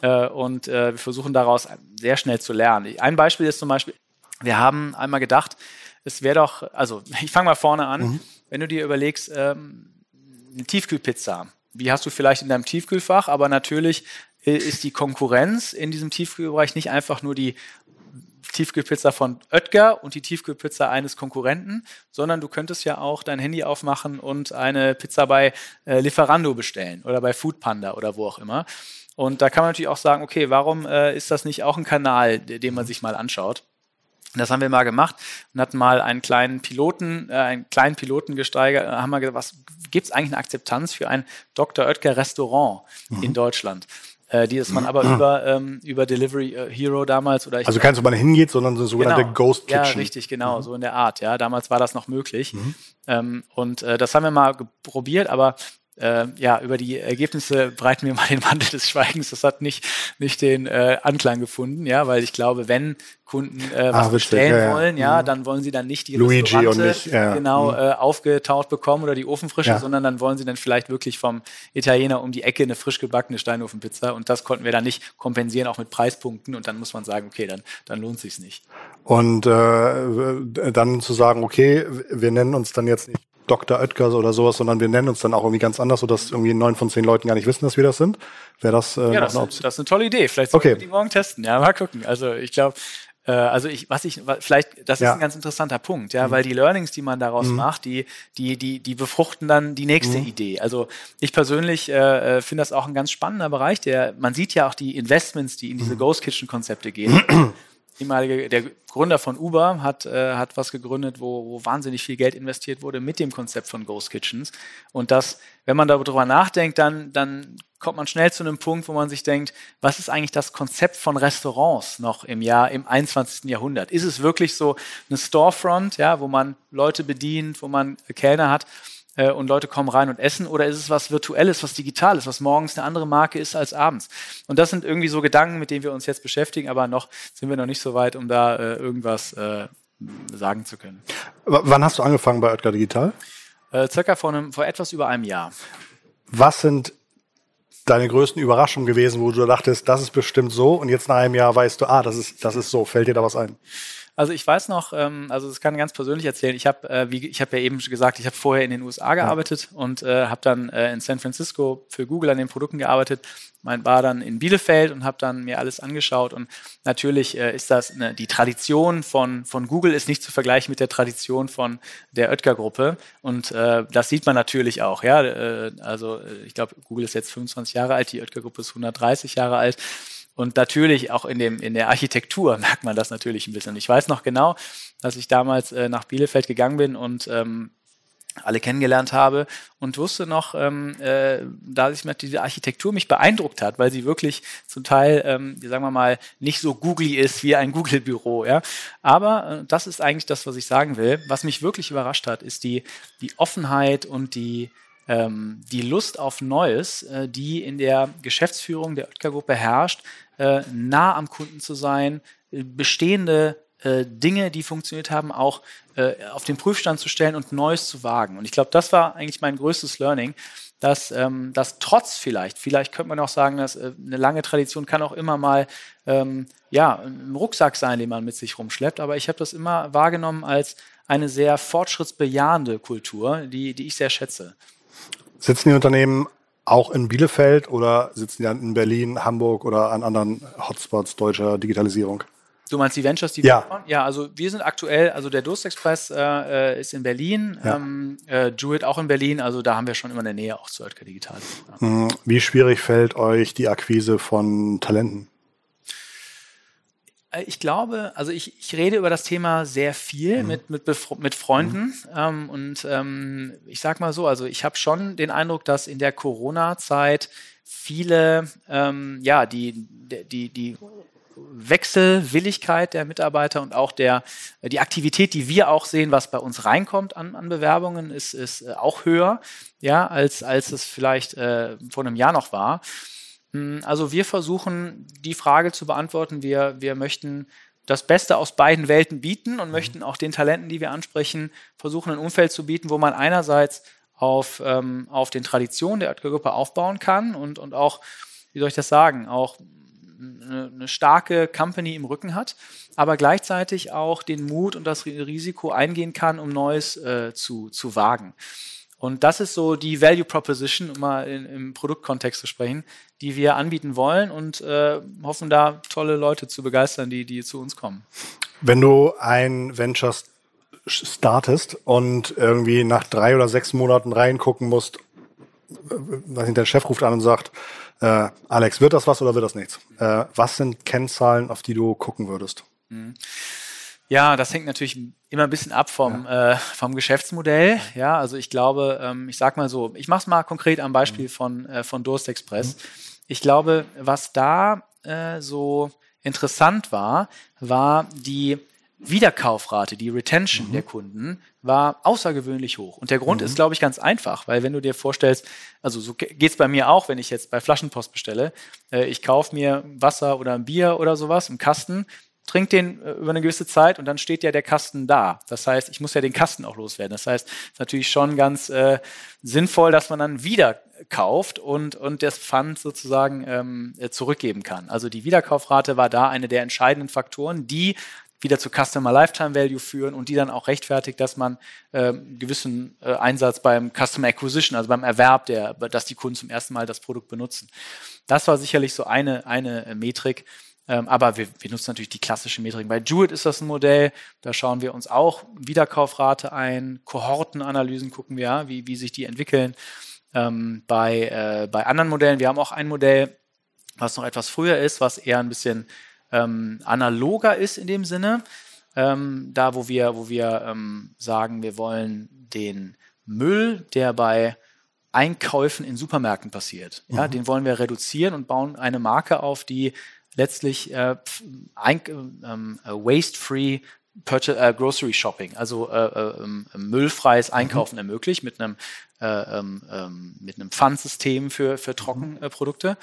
Äh, und äh, wir versuchen daraus sehr schnell zu lernen. Ein Beispiel ist zum Beispiel, wir haben einmal gedacht, es wäre doch, also ich fange mal vorne an, mhm. wenn du dir überlegst, ähm, eine Tiefkühlpizza, wie hast du vielleicht in deinem Tiefkühlfach, aber natürlich ist die Konkurrenz in diesem Tiefkühlbereich nicht einfach nur die Tiefkühlpizza von Oetker und die Tiefkühlpizza eines Konkurrenten, sondern du könntest ja auch dein Handy aufmachen und eine Pizza bei äh, Lieferando bestellen oder bei Foodpanda oder wo auch immer. Und da kann man natürlich auch sagen, okay, warum äh, ist das nicht auch ein Kanal, den man sich mal anschaut? Das haben wir mal gemacht und hatten mal einen kleinen Piloten, äh, einen kleinen Piloten gesteigert, haben wir gesagt, was gibt es eigentlich eine Akzeptanz für ein Dr. Oetker Restaurant mhm. in Deutschland? Äh, die ist man aber über, ähm, über Delivery äh, Hero damals oder
ich Also keins, wo man hingeht, sondern so sogenannte
genau.
Ghost Kitchen.
Ja, richtig, genau, mhm. so in der Art. Ja, damals war das noch möglich. Mhm. Ähm, und äh, das haben wir mal probiert, aber äh, ja, über die Ergebnisse breiten wir mal den Wandel des Schweigens. Das hat nicht, nicht den äh, Anklang gefunden, ja, weil ich glaube, wenn Kunden äh, ah, was ah, bestellen ja, wollen, ja, ja, mhm. dann wollen sie dann nicht die
Luigi und nicht,
ja. genau mhm. äh, aufgetaucht bekommen oder die Ofenfrische, sondern dann wollen sie dann vielleicht wirklich vom Italiener um die Ecke eine frisch gebackene Steinofenpizza und das konnten wir dann nicht kompensieren, auch mit Preispunkten und dann muss man sagen, okay, dann, dann lohnt sich's nicht.
Und äh, dann zu sagen, okay, wir nennen uns dann jetzt nicht Dr. Oetkers oder sowas, sondern wir nennen uns dann auch irgendwie ganz anders, sodass irgendwie neun von zehn Leuten gar nicht wissen, dass wir das sind. Wäre das
äh, ja, das, eine Option? Das ist eine tolle Idee. Vielleicht sollten okay. wir die morgen testen. Ja, mal gucken. Also ich glaube, äh, also ich, was ich, vielleicht, das ist ja. ein ganz interessanter Punkt, ja, mhm. weil die Learnings, die man daraus mhm. macht, die, die, die, die befruchten dann die nächste mhm. Idee. Also ich persönlich äh, äh, finde das auch ein ganz spannender Bereich. Der, man sieht ja auch die Investments, die in diese mhm. Ghost Kitchen Konzepte gehen. ehemalige, der Gründer von Uber hat, äh, hat was gegründet, wo, wo wahnsinnig viel Geld investiert wurde mit dem Konzept von Ghost Kitchens. Und das, wenn man darüber nachdenkt, dann, dann kommt man schnell zu einem Punkt, wo man sich denkt, was ist eigentlich das Konzept von Restaurants noch im Jahr, im 21. Jahrhundert? Ist es wirklich so eine Storefront, ja, wo man Leute bedient, wo man Kellner hat? Äh, und Leute kommen rein und essen oder ist es was Virtuelles, was Digitales, was morgens eine andere Marke ist als abends? Und das sind irgendwie so Gedanken, mit denen wir uns jetzt beschäftigen, aber noch sind wir noch nicht so weit, um da äh, irgendwas äh, sagen zu können.
W wann hast du angefangen bei Oetker Digital?
Äh, circa vor, einem, vor etwas über einem Jahr.
Was sind deine größten Überraschungen gewesen, wo du dachtest, das ist bestimmt so und jetzt nach einem Jahr weißt du, ah, das ist, das ist so. Fällt dir da was ein?
Also ich weiß noch, ähm, also das kann ich ganz persönlich erzählen. Ich habe, äh, wie ich habe ja eben schon gesagt, ich habe vorher in den USA gearbeitet ja. und äh, habe dann äh, in San Francisco für Google an den Produkten gearbeitet. Mein war dann in Bielefeld und habe dann mir alles angeschaut und natürlich äh, ist das eine, die Tradition von von Google ist nicht zu vergleichen mit der Tradition von der Oetker Gruppe und äh, das sieht man natürlich auch. Ja, äh, also äh, ich glaube, Google ist jetzt 25 Jahre alt, die Oetker Gruppe ist 130 Jahre alt und natürlich auch in, dem, in der Architektur merkt man das natürlich ein bisschen. Ich weiß noch genau, dass ich damals äh, nach Bielefeld gegangen bin und ähm, alle kennengelernt habe und wusste noch, ähm, äh, da sich diese Architektur mich beeindruckt hat, weil sie wirklich zum Teil, ähm, sagen wir mal, nicht so googly ist wie ein Google-Büro. Ja? Aber äh, das ist eigentlich das, was ich sagen will. Was mich wirklich überrascht hat, ist die, die Offenheit und die, ähm, die Lust auf Neues, äh, die in der Geschäftsführung der Oetker-Gruppe herrscht, äh, nah am Kunden zu sein, äh, bestehende äh, Dinge, die funktioniert haben, auch äh, auf den Prüfstand zu stellen und Neues zu wagen. Und ich glaube, das war eigentlich mein größtes Learning, dass ähm, das trotz vielleicht, vielleicht könnte man auch sagen, dass äh, eine lange Tradition kann auch immer mal ähm, ja, ein Rucksack sein, den man mit sich rumschleppt, aber ich habe das immer wahrgenommen als eine sehr fortschrittsbejahende Kultur, die, die ich sehr schätze.
Sitzen die Unternehmen auch in Bielefeld oder sitzen die dann in Berlin, Hamburg oder an anderen Hotspots deutscher Digitalisierung?
Du meinst die Ventures, die
ja.
wir machen? Ja, also wir sind aktuell, also der Durstexpress äh, äh, ist in Berlin, ja. ähm, äh, Jewett auch in Berlin, also da haben wir schon immer eine Nähe auch zu Oetker Digital.
Ja. Hm, wie schwierig fällt euch die Akquise von Talenten?
Äh, ich glaube, also ich, ich rede über das Thema sehr viel mhm. mit, mit, mit Freunden mhm. ähm, und ähm, ich sag mal so, also ich habe schon den Eindruck, dass in der Corona-Zeit viele, ähm, ja, die, die, die Wechselwilligkeit der Mitarbeiter und auch der, die Aktivität, die wir auch sehen, was bei uns reinkommt an, an Bewerbungen, ist, ist äh, auch höher, ja, als, als es vielleicht äh, vor einem Jahr noch war. Hm, also wir versuchen, die Frage zu beantworten. Wir, wir möchten das Beste aus beiden Welten bieten und mhm. möchten auch den Talenten, die wir ansprechen, versuchen, ein Umfeld zu bieten, wo man einerseits auf, ähm, auf den Traditionen der Oetker-Gruppe aufbauen kann und, und auch, wie soll ich das sagen, auch eine, eine, starke Company im Rücken hat, aber gleichzeitig auch den Mut und das Risiko eingehen kann, um Neues äh, zu, zu wagen. Und das ist so die Value Proposition, um mal in, im Produktkontext zu sprechen, die wir anbieten wollen und äh, hoffen da tolle Leute zu begeistern, die, die zu uns kommen.
Wenn du ein Venture startest und irgendwie nach drei oder sechs Monaten reingucken musst, weiß nicht, der Chef ruft an und sagt, äh, Alex, wird das was oder wird das nichts? Äh, was sind Kennzahlen, auf die du gucken würdest? Mhm.
Ja, das hängt natürlich immer ein bisschen ab vom, ja. äh, vom Geschäftsmodell. Ja, also ich glaube, ähm, ich sag mal so, ich mache es mal konkret am Beispiel mhm. von, äh, von Durst Express. Mhm. Ich glaube, was da äh, so interessant war, war die Wiederkaufrate, die Retention mhm. der Kunden war außergewöhnlich hoch. Und der Grund mhm. ist, glaube ich, ganz einfach, weil wenn du dir vorstellst, also so geht's bei mir auch, wenn ich jetzt bei Flaschenpost bestelle, äh, ich kaufe mir Wasser oder ein Bier oder sowas im Kasten, trink den äh, über eine gewisse Zeit und dann steht ja der Kasten da. Das heißt, ich muss ja den Kasten auch loswerden. Das heißt, es ist natürlich schon ganz äh, sinnvoll, dass man dann wieder kauft und, und das Pfand sozusagen ähm, äh, zurückgeben kann. Also die Wiederkaufrate war da eine der entscheidenden Faktoren, die wieder zu Customer Lifetime Value führen und die dann auch rechtfertigt, dass man äh, gewissen äh, Einsatz beim Customer Acquisition, also beim Erwerb, der, dass die Kunden zum ersten Mal das Produkt benutzen. Das war sicherlich so eine, eine äh, Metrik, ähm, aber wir, wir, nutzen natürlich die klassischen Metriken. Bei Jewett ist das ein Modell, da schauen wir uns auch Wiederkaufrate ein, Kohortenanalysen gucken wir, ja, wie, wie sich die entwickeln. Ähm, bei, äh, bei anderen Modellen, wir haben auch ein Modell, was noch etwas früher ist, was eher ein bisschen ähm, analoger ist in dem Sinne. Ähm, da, wo wir, wo wir ähm, sagen, wir wollen den Müll, der bei Einkäufen in Supermärkten passiert, ja, mhm. den wollen wir reduzieren und bauen eine Marke auf, die letztlich äh, ähm, äh, waste-free äh, Grocery Shopping, also äh, äh, ähm, müllfreies mhm. Einkaufen mhm. ermöglicht mit einem, äh, ähm, mit einem Pfandsystem für, für Trockenprodukte.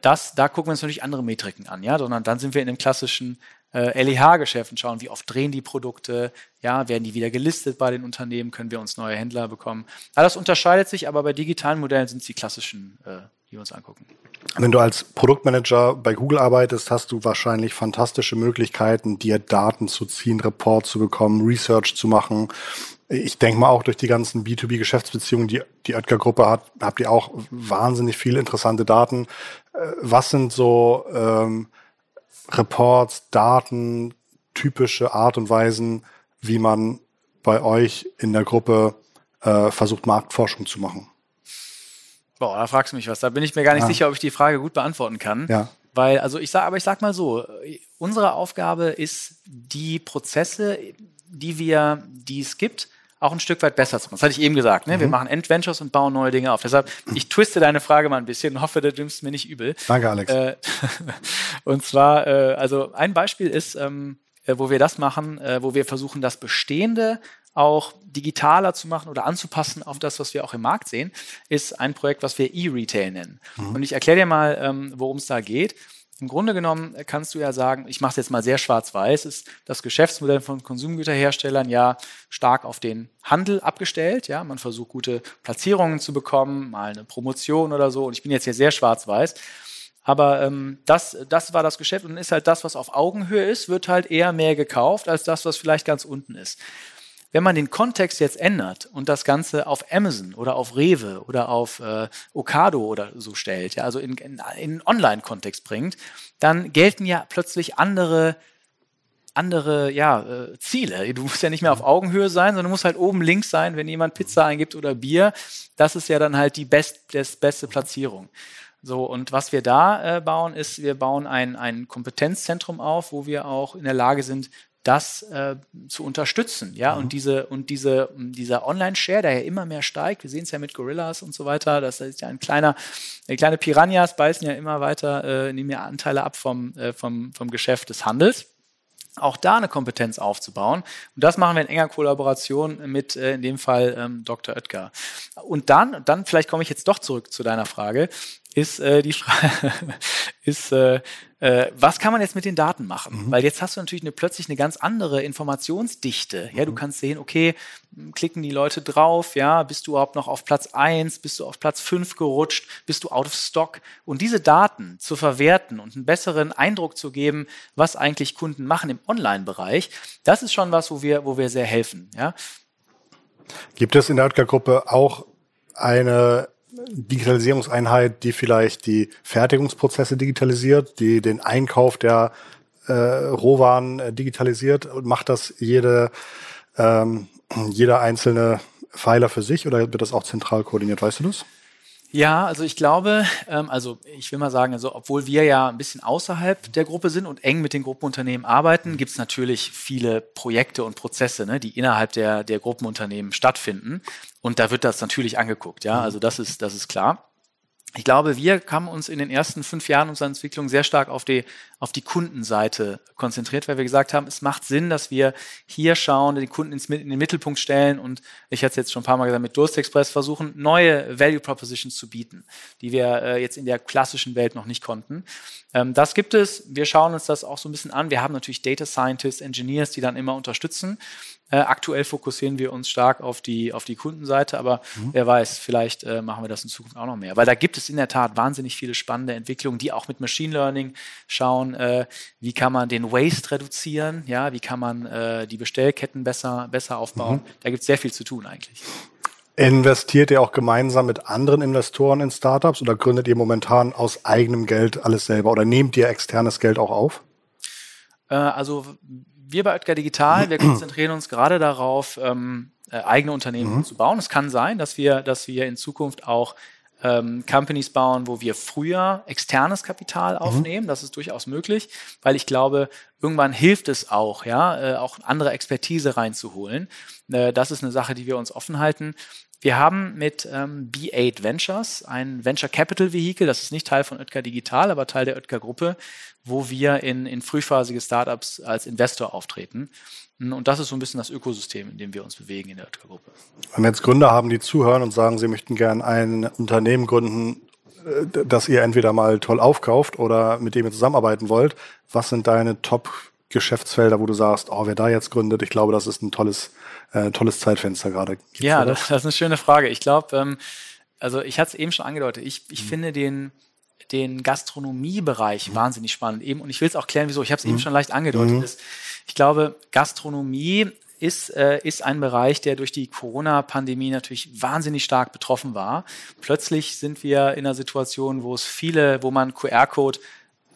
Das, da gucken wir uns natürlich andere Metriken an, ja, sondern dann sind wir in dem klassischen äh, LEH-Geschäft und schauen, wie oft drehen die Produkte, ja, werden die wieder gelistet bei den Unternehmen, können wir uns neue Händler bekommen. All das unterscheidet sich, aber bei digitalen Modellen sind es die klassischen, äh, die wir uns angucken.
Wenn du als Produktmanager bei Google arbeitest, hast du wahrscheinlich fantastische Möglichkeiten, dir Daten zu ziehen, Report zu bekommen, Research zu machen. Ich denke mal auch durch die ganzen B2B-Geschäftsbeziehungen, die die Oetker-Gruppe hat, habt ihr auch wahnsinnig viele interessante Daten. Äh, was sind so ähm, Reports, Daten, typische Art und Weisen, wie man bei euch in der Gruppe äh, versucht, Marktforschung zu machen?
Boah, da fragst du mich was. Da bin ich mir gar nicht ja. sicher, ob ich die Frage gut beantworten kann. Ja. Weil, also ich sage, aber ich sag mal so, unsere Aufgabe ist, die Prozesse, die wir, die es gibt, auch ein Stück weit besser zu machen. Das hatte ich eben gesagt. Ne? Mhm. Wir machen Endventures und bauen neue Dinge auf. Deshalb, ich twiste deine Frage mal ein bisschen und hoffe, du nimmst mir nicht übel.
Danke, Alex. Äh,
und zwar, äh, also ein Beispiel ist, ähm, äh, wo wir das machen, äh, wo wir versuchen, das Bestehende auch digitaler zu machen oder anzupassen auf das, was wir auch im Markt sehen, ist ein Projekt, was wir E-Retail nennen. Mhm. Und ich erkläre dir mal, ähm, worum es da geht. Im Grunde genommen kannst du ja sagen, ich mache es jetzt mal sehr schwarz-weiß, ist das Geschäftsmodell von Konsumgüterherstellern ja stark auf den Handel abgestellt. Ja, man versucht gute Platzierungen zu bekommen, mal eine Promotion oder so. Und ich bin jetzt hier sehr schwarz-weiß. Aber ähm, das, das war das Geschäft und ist halt das, was auf Augenhöhe ist, wird halt eher mehr gekauft als das, was vielleicht ganz unten ist. Wenn man den Kontext jetzt ändert und das Ganze auf Amazon oder auf Rewe oder auf äh, Ocado oder so stellt, ja, also in, in, in Online-Kontext bringt, dann gelten ja plötzlich andere andere ja, äh, Ziele. Du musst ja nicht mehr auf Augenhöhe sein, sondern du musst halt oben links sein, wenn jemand Pizza eingibt oder Bier. Das ist ja dann halt die best, das beste Platzierung. So, und was wir da äh, bauen, ist, wir bauen ein, ein Kompetenzzentrum auf, wo wir auch in der Lage sind, das äh, zu unterstützen, ja, mhm. und diese und diese dieser Online-Share, der ja immer mehr steigt, wir sehen es ja mit Gorillas und so weiter, das ist ja ein kleiner, äh, kleine Piranhas beißen ja immer weiter, äh, nehmen ja Anteile ab vom, äh, vom, vom Geschäft des Handels auch da eine Kompetenz aufzubauen. Und das machen wir in enger Kollaboration mit, äh, in dem Fall, ähm, Dr. Oetker. Und dann, dann vielleicht komme ich jetzt doch zurück zu deiner Frage, ist äh, die Frage, ist, äh, äh, was kann man jetzt mit den Daten machen? Mhm. Weil jetzt hast du natürlich eine, plötzlich eine ganz andere Informationsdichte. Ja, du mhm. kannst sehen, okay, klicken die Leute drauf, ja, bist du überhaupt noch auf Platz eins, bist du auf Platz fünf gerutscht, bist du out of stock? Und diese Daten zu verwerten und einen besseren Eindruck zu geben, was eigentlich Kunden machen im Online-Bereich, das ist schon was, wo wir, wo wir sehr helfen, ja.
Gibt es in der Oetker-Gruppe auch eine Digitalisierungseinheit, die vielleicht die Fertigungsprozesse digitalisiert, die den Einkauf der äh, Rohwaren äh, digitalisiert und macht das jede, ähm, jeder einzelne Pfeiler für sich oder wird das auch zentral koordiniert? Weißt du das?
Ja, also ich glaube, ähm, also ich will mal sagen, also obwohl wir ja ein bisschen außerhalb der Gruppe sind und eng mit den Gruppenunternehmen arbeiten, gibt es natürlich viele Projekte und Prozesse, ne, die innerhalb der, der Gruppenunternehmen stattfinden. Und da wird das natürlich angeguckt, ja. Also das ist, das ist klar ich glaube, wir haben uns in den ersten fünf Jahren unserer Entwicklung sehr stark auf die, auf die Kundenseite konzentriert, weil wir gesagt haben, es macht Sinn, dass wir hier schauen, den Kunden ins, in den Mittelpunkt stellen und ich hatte es jetzt schon ein paar Mal gesagt, mit Durst Express versuchen, neue Value Propositions zu bieten, die wir äh, jetzt in der klassischen Welt noch nicht konnten. Ähm, das gibt es. Wir schauen uns das auch so ein bisschen an. Wir haben natürlich Data Scientists, Engineers, die dann immer unterstützen. Äh, aktuell fokussieren wir uns stark auf die, auf die Kundenseite, aber mhm. wer weiß, vielleicht äh, machen wir das in Zukunft auch noch mehr. Weil da gibt es in der Tat wahnsinnig viele spannende Entwicklungen, die auch mit Machine Learning schauen, äh, wie kann man den Waste reduzieren, ja, wie kann man äh, die Bestellketten besser, besser aufbauen. Mhm. Da gibt es sehr viel zu tun eigentlich.
Investiert ihr auch gemeinsam mit anderen Investoren in Startups oder gründet ihr momentan aus eigenem Geld alles selber oder nehmt ihr externes Geld auch auf?
Äh, also wir bei Oetker Digital, wir konzentrieren uns gerade darauf, ähm, äh, eigene Unternehmen mhm. zu bauen. Es kann sein, dass wir, dass wir in Zukunft auch ähm, Companies bauen, wo wir früher externes Kapital mhm. aufnehmen. Mhm. Das ist durchaus möglich, weil ich glaube, irgendwann hilft es auch, ja, äh, auch andere Expertise reinzuholen. Äh, das ist eine Sache, die wir uns offen halten. Wir haben mit ähm, B8 Ventures ein Venture Capital Vehicle, das ist nicht Teil von Oetker Digital, aber Teil der Oetker Gruppe, wo wir in, in frühphasige Startups als Investor auftreten. Und das ist so ein bisschen das Ökosystem, in dem wir uns bewegen in der Oetker Gruppe.
Wenn jetzt Gründer haben, die zuhören und sagen, sie möchten gerne ein Unternehmen gründen, das ihr entweder mal toll aufkauft oder mit dem ihr zusammenarbeiten wollt, was sind deine Top Geschäftsfelder, wo du sagst, oh, wer da jetzt gründet, ich glaube, das ist ein tolles, äh, tolles Zeitfenster gerade.
ja, das, das, ist eine schöne Frage. Ich glaube, ähm, also ich hatte es eben schon angedeutet, ich, ich mhm. finde den, den Gastronomiebereich mhm. wahnsinnig spannend. Eben, und ich will es auch klären, wieso. Ich habe es mhm. eben schon leicht angedeutet. Mhm. Ist, ich glaube, Gastronomie ist, äh, ist ein Bereich, der durch die Corona-Pandemie natürlich wahnsinnig stark betroffen war. Plötzlich sind wir in einer Situation, wo es viele, wo man QR-Code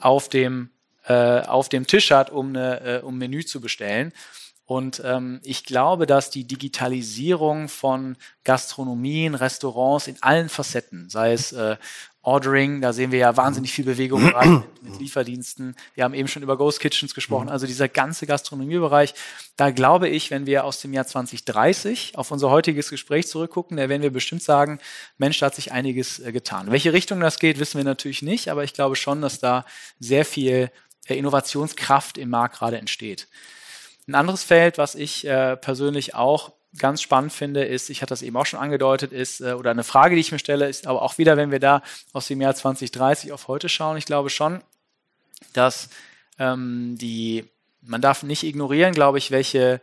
auf dem äh, auf dem Tisch hat, um, eine, äh, um Menü zu bestellen. Und ähm, ich glaube, dass die Digitalisierung von Gastronomien, Restaurants in allen Facetten, sei es äh, Ordering, da sehen wir ja wahnsinnig viel Bewegung mit, mit Lieferdiensten. Wir haben eben schon über Ghost Kitchens gesprochen, also dieser ganze Gastronomiebereich. Da glaube ich, wenn wir aus dem Jahr 2030 auf unser heutiges Gespräch zurückgucken, da werden wir bestimmt sagen, Mensch, da hat sich einiges äh, getan. In welche Richtung das geht, wissen wir natürlich nicht, aber ich glaube schon, dass da sehr viel Innovationskraft im Markt gerade entsteht. Ein anderes Feld, was ich äh, persönlich auch ganz spannend finde, ist, ich hatte das eben auch schon angedeutet, ist, äh, oder eine Frage, die ich mir stelle, ist aber auch wieder, wenn wir da aus dem Jahr 2030 auf heute schauen, ich glaube schon, dass ähm, die, man darf nicht ignorieren, glaube ich, welche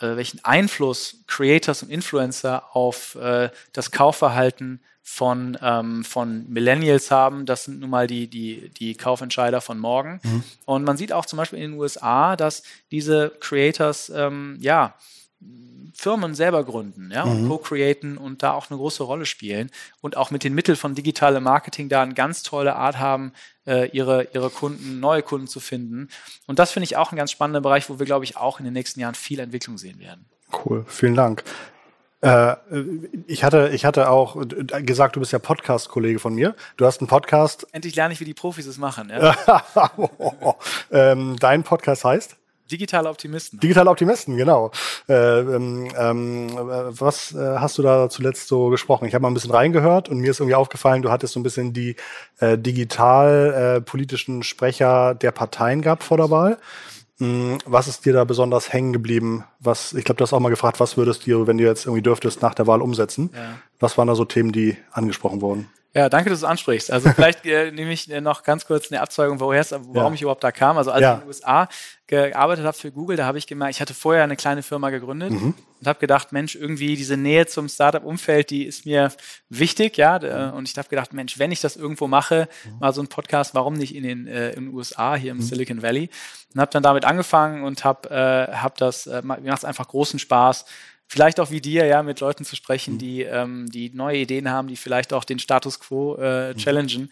äh, welchen Einfluss Creators und Influencer auf äh, das Kaufverhalten von, ähm, von Millennials haben. Das sind nun mal die, die, die Kaufentscheider von morgen. Mhm. Und man sieht auch zum Beispiel in den USA, dass diese Creators, ähm, ja, Firmen selber gründen ja, und mhm. co-createn und da auch eine große Rolle spielen und auch mit den Mitteln von digitalem Marketing da eine ganz tolle Art haben, äh, ihre, ihre Kunden, neue Kunden zu finden. Und das finde ich auch ein ganz spannender Bereich, wo wir, glaube ich, auch in den nächsten Jahren viel Entwicklung sehen werden.
Cool, vielen Dank. Äh, ich hatte, ich hatte auch gesagt, du bist ja Podcast-Kollege von mir. Du hast einen Podcast.
Endlich lerne ich, wie die Profis es machen. Ja?
ähm, dein Podcast heißt?
Digitale Optimisten.
Digitale Optimisten, genau. Äh, ähm, ähm, was äh, hast du da zuletzt so gesprochen? Ich habe mal ein bisschen reingehört und mir ist irgendwie aufgefallen, du hattest so ein bisschen die äh, digital äh, politischen Sprecher der Parteien gehabt vor der Wahl. Hm, was ist dir da besonders hängen geblieben? Was, ich glaube, du hast auch mal gefragt, was würdest du, wenn du jetzt irgendwie dürftest, nach der Wahl umsetzen? Ja. Was waren da so Themen, die angesprochen wurden?
Ja, danke, dass du es ansprichst. Also vielleicht äh, nehme ich äh, noch ganz kurz eine Abzeugung, woher es, warum ja. ich überhaupt da kam. Also als ja. ich in den USA gearbeitet habe für Google, da habe ich gemerkt, ich hatte vorher eine kleine Firma gegründet mhm. und habe gedacht, Mensch, irgendwie diese Nähe zum Startup-Umfeld, die ist mir wichtig, ja. Mhm. Und ich habe gedacht, Mensch, wenn ich das irgendwo mache, mhm. mal so ein Podcast, warum nicht in den, äh, in den USA, hier im mhm. Silicon Valley? Und habe dann damit angefangen und habe äh, hab das, äh, mir macht es einfach großen Spaß, vielleicht auch wie dir, ja, mit Leuten zu sprechen, mhm. die, ähm, die neue Ideen haben, die vielleicht auch den Status quo äh, mhm. challengen.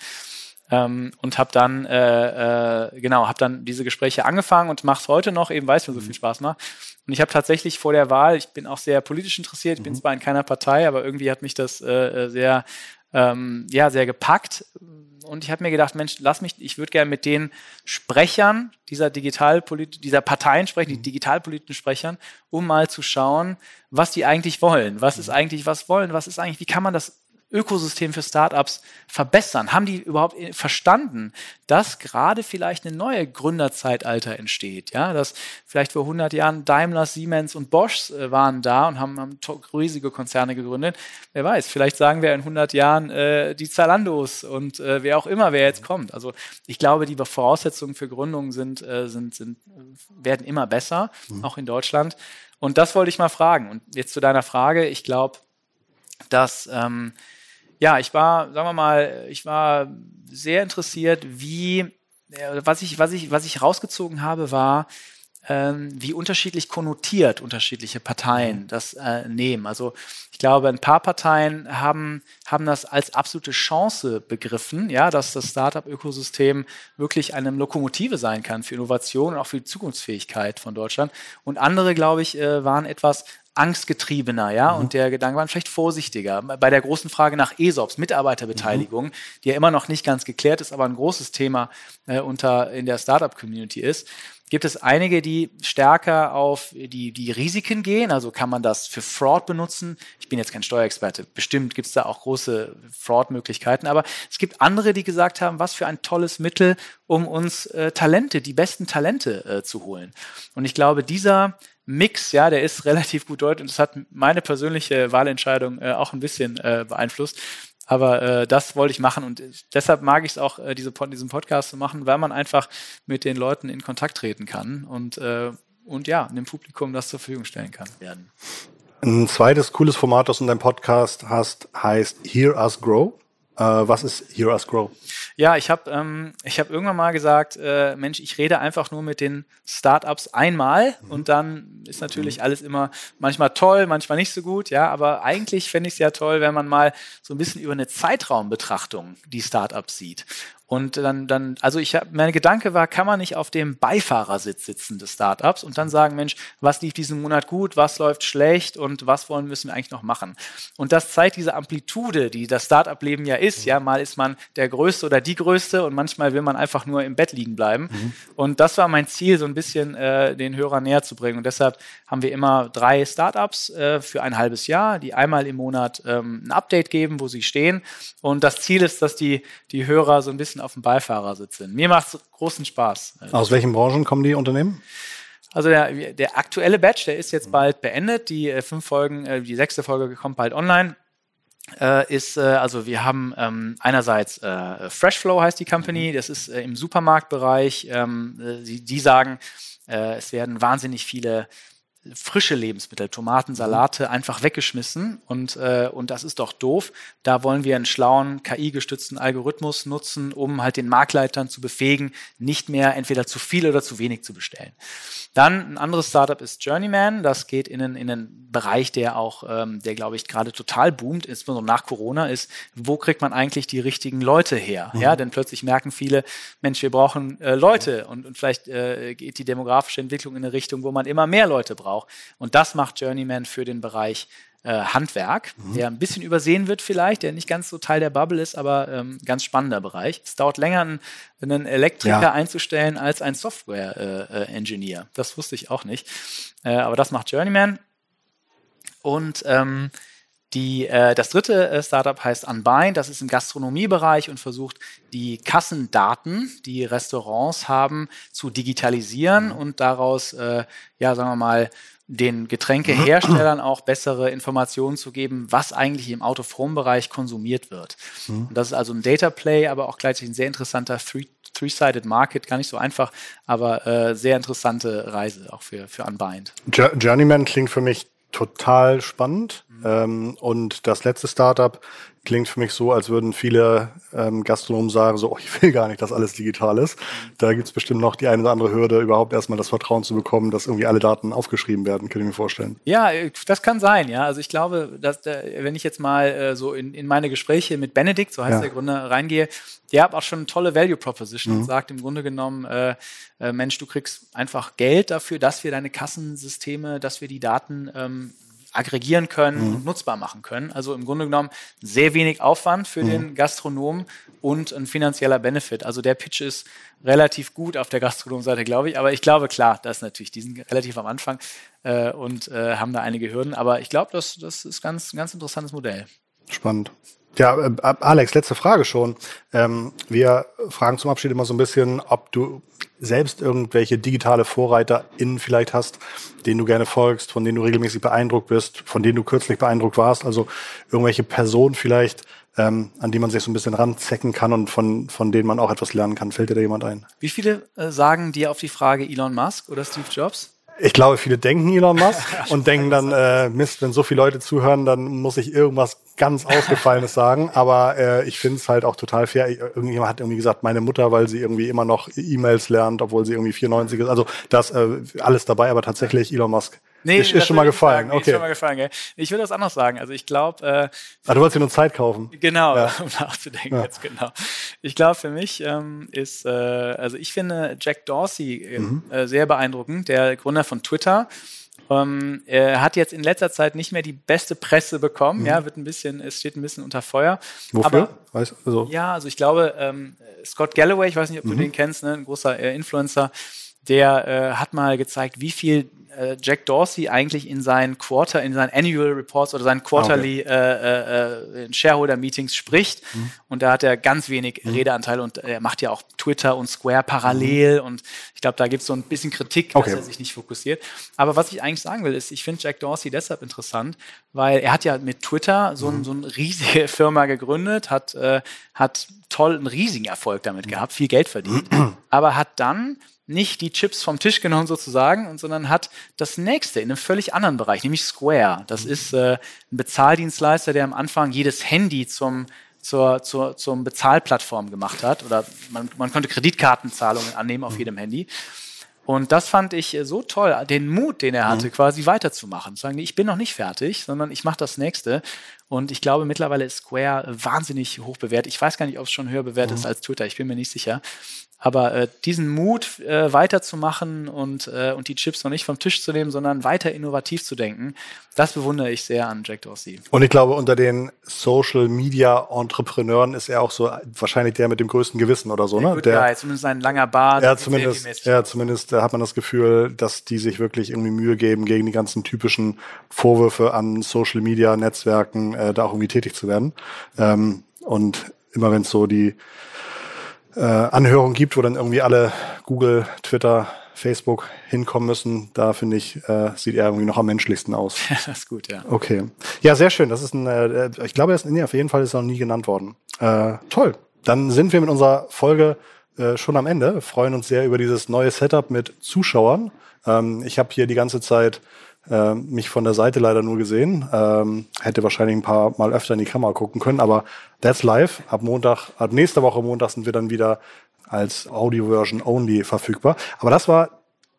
Ähm, und habe dann äh, äh, genau habe dann diese Gespräche angefangen und mache es heute noch eben weil es mir so mhm. viel Spaß macht und ich habe tatsächlich vor der Wahl ich bin auch sehr politisch interessiert ich bin zwar in keiner Partei aber irgendwie hat mich das äh, äh sehr ähm, ja sehr gepackt und ich habe mir gedacht, Mensch, lass mich, ich würde gerne mit den Sprechern dieser Digitalpolit dieser Parteien sprechen, die mhm. digitalpolitischen Sprechern, um mal zu schauen, was die eigentlich wollen. Was ist mhm. eigentlich, was wollen, was ist eigentlich, wie kann man das Ökosystem für Startups verbessern? Haben die überhaupt verstanden, dass gerade vielleicht eine neue Gründerzeitalter entsteht? Ja, dass vielleicht vor 100 Jahren Daimler, Siemens und Bosch äh, waren da und haben, haben riesige Konzerne gegründet. Wer weiß, vielleicht sagen wir in 100 Jahren äh, die Zalandos und äh, wer auch immer, wer jetzt kommt. Also ich glaube, die Voraussetzungen für Gründungen sind, äh, sind, sind, werden immer besser, mhm. auch in Deutschland. Und das wollte ich mal fragen. Und jetzt zu deiner Frage. Ich glaube, dass ähm, ja, ich war, sagen wir mal, ich war sehr interessiert, wie, äh, was ich, was ich, was ich rausgezogen habe, war, ähm, wie unterschiedlich konnotiert unterschiedliche Parteien mhm. das äh, nehmen. Also ich glaube, ein paar Parteien haben, haben das als absolute Chance begriffen, ja, dass das Startup-Ökosystem wirklich eine Lokomotive sein kann für Innovation und auch für die Zukunftsfähigkeit von Deutschland. Und andere, glaube ich, äh, waren etwas angstgetriebener, ja, mhm. und der Gedanke war vielleicht vorsichtiger. Bei der großen Frage nach ESOPs, Mitarbeiterbeteiligung, mhm. die ja immer noch nicht ganz geklärt ist, aber ein großes Thema äh, unter in der Startup-Community ist, gibt es einige, die stärker auf die, die Risiken gehen. Also kann man das für Fraud benutzen. Ich bin jetzt kein Steuerexperte. Bestimmt gibt es da auch große Fraud-Möglichkeiten. Aber es gibt andere, die gesagt haben, was für ein tolles Mittel, um uns äh, Talente, die besten Talente äh, zu holen. Und ich glaube, dieser Mix, ja, der ist relativ gut deutlich und das hat meine persönliche Wahlentscheidung äh, auch ein bisschen äh, beeinflusst. Aber äh, das wollte ich machen und deshalb mag ich es auch, äh, diese, diesen Podcast zu machen, weil man einfach mit den Leuten in Kontakt treten kann und, äh, und ja, dem Publikum das zur Verfügung stellen kann. Werden.
Ein zweites cooles Format, das du in deinem Podcast hast, heißt Hear Us Grow. Äh, was ist Hear Us Grow?
Ja, ich habe ähm, ich hab irgendwann mal gesagt, äh, Mensch, ich rede einfach nur mit den Startups einmal mhm. und dann ist natürlich mhm. alles immer manchmal toll, manchmal nicht so gut, ja, aber eigentlich fände ich es ja toll, wenn man mal so ein bisschen über eine Zeitraumbetrachtung die Startups sieht. Und dann, dann, also ich habe, mein Gedanke war, kann man nicht auf dem Beifahrersitz sitzen des Startups und dann sagen, Mensch, was lief diesen Monat gut, was läuft schlecht und was wollen müssen wir eigentlich noch machen? Und das zeigt diese Amplitude, die das Startup-Leben ja ist. Ja, mal ist man der Größte oder die Größte und manchmal will man einfach nur im Bett liegen bleiben. Mhm. Und das war mein Ziel, so ein bisschen äh, den Hörern näher zu bringen. Und deshalb haben wir immer drei Startups äh, für ein halbes Jahr, die einmal im Monat ähm, ein Update geben, wo sie stehen. Und das Ziel ist, dass die, die Hörer so ein bisschen bisschen auf dem Beifahrersitz sind. Mir macht es großen Spaß.
Aus welchen Branchen kommen die Unternehmen?
Also der, der aktuelle Batch, der ist jetzt bald beendet. Die äh, fünf Folgen, äh, die sechste Folge kommt bald online. Äh, ist, äh, also wir haben ähm, einerseits äh, Freshflow heißt die Company, das ist im Supermarktbereich. Ähm, äh, die, die sagen, es werden wahnsinnig viele frische Lebensmittel, Tomaten, mhm. Salate einfach weggeschmissen und, äh, und das ist doch doof. Da wollen wir einen schlauen KI-gestützten Algorithmus nutzen, um halt den Marktleitern zu befähigen, nicht mehr entweder zu viel oder zu wenig zu bestellen. Dann ein anderes Startup ist Journeyman. Das geht in einen, in einen Bereich, der auch, ähm, der glaube ich gerade total boomt, insbesondere nach Corona, ist, wo kriegt man eigentlich die richtigen Leute her? Mhm. Ja, denn plötzlich merken viele, Mensch, wir brauchen äh, Leute und, und vielleicht äh, geht die demografische Entwicklung in eine Richtung, wo man immer mehr Leute braucht. Und das macht Journeyman für den Bereich äh, Handwerk, mhm. der ein bisschen übersehen wird vielleicht, der nicht ganz so Teil der Bubble ist, aber ähm, ganz spannender Bereich. Es dauert länger, einen, einen Elektriker ja. einzustellen als ein Software-Engineer. Äh, das wusste ich auch nicht. Äh, aber das macht Journeyman. Und ähm, die, äh, das dritte äh, Startup heißt Unbind, das ist im Gastronomiebereich und versucht, die Kassendaten, die Restaurants haben, zu digitalisieren mhm. und daraus, äh, ja, sagen wir mal, den Getränkeherstellern auch bessere Informationen zu geben, was eigentlich im Out-of-Home-Bereich konsumiert wird. Mhm. das ist also ein Data Play, aber auch gleichzeitig ein sehr interessanter Three-Sided Market, gar nicht so einfach, aber äh, sehr interessante Reise auch für, für Unbind.
Journeyman klingt für mich total spannend. Mhm. Ähm, und das letzte Startup klingt für mich so, als würden viele ähm, Gastronomen sagen, so, oh, ich will gar nicht, dass alles digital ist. Da gibt's bestimmt noch die eine oder andere Hürde, überhaupt erstmal das Vertrauen zu bekommen, dass irgendwie alle Daten aufgeschrieben werden, kann ich mir vorstellen.
Ja, das kann sein, ja. Also ich glaube, dass, wenn ich jetzt mal äh, so in, in meine Gespräche mit Benedikt, so heißt ja. der Gründer, reingehe, der hat auch schon eine tolle Value Proposition mhm. und sagt im Grunde genommen, äh, äh, Mensch, du kriegst einfach Geld dafür, dass wir deine Kassensysteme, dass wir die Daten ähm, aggregieren können mhm. und nutzbar machen können. Also im Grunde genommen sehr wenig Aufwand für mhm. den Gastronomen und ein finanzieller Benefit. Also der Pitch ist relativ gut auf der Gastronomseite, glaube ich. Aber ich glaube, klar, das ist natürlich, die sind relativ am Anfang äh, und äh, haben da einige Hürden. Aber ich glaube, das, das ist ganz, ein ganz interessantes Modell.
Spannend. Ja, äh, Alex, letzte Frage schon. Ähm, wir fragen zum Abschied immer so ein bisschen, ob du selbst irgendwelche digitale VorreiterInnen vielleicht hast, denen du gerne folgst, von denen du regelmäßig beeindruckt bist, von denen du kürzlich beeindruckt warst, also irgendwelche Personen vielleicht, ähm, an die man sich so ein bisschen ranzecken kann und von, von denen man auch etwas lernen kann. Fällt dir da jemand ein?
Wie viele äh, sagen dir auf die Frage Elon Musk oder Steve Jobs?
Ich glaube, viele denken Elon Musk und denken dann, äh, Mist, wenn so viele Leute zuhören, dann muss ich irgendwas ganz Ausgefallenes sagen. Aber äh, ich finde es halt auch total fair. Irgendjemand hat irgendwie gesagt, meine Mutter, weil sie irgendwie immer noch E-Mails lernt, obwohl sie irgendwie 94 ist. Also das äh, alles dabei, aber tatsächlich Elon Musk
Nee, ist, ist schon mal gefallen. Okay. Ist schon mal gefallen, gell? Ich würde das anders sagen. Also ich glaube. Äh,
ah, du wolltest dir nur Zeit kaufen.
Genau, ja. um nachzudenken ja. jetzt genau. Ich glaube, für mich ähm, ist, äh, also ich finde Jack Dorsey äh, mhm. äh, sehr beeindruckend, der Gründer von Twitter. Ähm, er hat jetzt in letzter Zeit nicht mehr die beste Presse bekommen. Mhm. Ja, wird ein bisschen, es steht ein bisschen unter Feuer.
Wofür? Aber,
also. Ja, also ich glaube, ähm, Scott Galloway, ich weiß nicht, ob mhm. du den kennst, ne, ein großer äh, Influencer, der äh, hat mal gezeigt, wie viel äh, Jack Dorsey eigentlich in seinen Quarter, in seinen Annual Reports oder seinen Quarterly ah, okay. äh, äh, Shareholder Meetings spricht. Mhm. Und da hat er ganz wenig mhm. Redeanteil und er macht ja auch Twitter und Square parallel. Mhm. Und ich glaube, da gibt es so ein bisschen Kritik, dass er sich nicht fokussiert. Aber was ich eigentlich sagen will, ist, ich finde Jack Dorsey deshalb interessant, weil er hat ja mit Twitter so, ein, mhm. so eine riesige Firma gegründet, hat, äh, hat toll einen riesigen Erfolg damit mhm. gehabt, viel Geld verdient, aber hat dann nicht die Chips vom Tisch genommen sozusagen, sondern hat das nächste in einem völlig anderen Bereich, nämlich Square. Das mhm. ist äh, ein Bezahldienstleister, der am Anfang jedes Handy zum zur, zur, zum Bezahlplattform gemacht hat oder man, man konnte Kreditkartenzahlungen annehmen auf mhm. jedem Handy. Und das fand ich äh, so toll, den Mut, den er hatte, mhm. quasi weiterzumachen. Zu sagen, ich bin noch nicht fertig, sondern ich mache das nächste. Und ich glaube, mittlerweile ist Square wahnsinnig hoch bewertet. Ich weiß gar nicht, ob es schon höher bewertet mhm. ist als Twitter. Ich bin mir nicht sicher. Aber äh, diesen Mut äh, weiterzumachen und, äh, und die Chips noch nicht vom Tisch zu nehmen, sondern weiter innovativ zu denken, das bewundere ich sehr an Jack Dorsey.
Und ich glaube, unter den Social Media Entrepreneuren ist er auch so wahrscheinlich der mit dem größten Gewissen oder so, ne?
Der, ja, zumindest ein langer Bart.
Ja, zumindest, ja, zumindest hat man das Gefühl, dass die sich wirklich irgendwie Mühe geben, gegen die ganzen typischen Vorwürfe an Social Media Netzwerken äh, da auch irgendwie tätig zu werden. Ähm, und immer wenn es so die äh, Anhörung gibt, wo dann irgendwie alle Google, Twitter, Facebook hinkommen müssen, da finde ich, äh, sieht er irgendwie noch am menschlichsten aus.
das ist gut, ja.
Okay. Ja, sehr schön. Das ist ein, äh, ich glaube, er ist, nee, auf jeden Fall ist er noch nie genannt worden. Äh, toll. Dann sind wir mit unserer Folge äh, schon am Ende. Wir freuen uns sehr über dieses neue Setup mit Zuschauern. Ähm, ich habe hier die ganze Zeit äh, mich von der Seite leider nur gesehen. Ähm, hätte wahrscheinlich ein paar Mal öfter in die Kamera gucken können, aber that's live. Ab Montag, ab nächster Woche Montag sind wir dann wieder als Audio-Version only verfügbar. Aber das war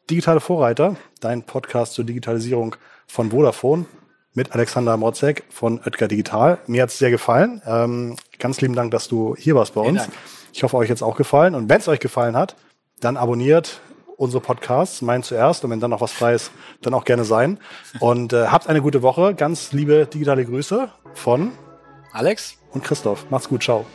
Digitale Vorreiter, dein Podcast zur Digitalisierung von Vodafone mit Alexander Motzek von Oetker Digital. Mir hat's sehr gefallen. Ähm, ganz lieben Dank, dass du hier warst bei uns. Ich hoffe, euch jetzt auch gefallen. Und wenn es euch gefallen hat, dann abonniert unsere Podcasts. Mein zuerst und wenn dann noch was frei ist, dann auch gerne sein. Und äh, habt eine gute Woche. Ganz liebe digitale Grüße von
Alex
und Christoph. Macht's gut. Ciao.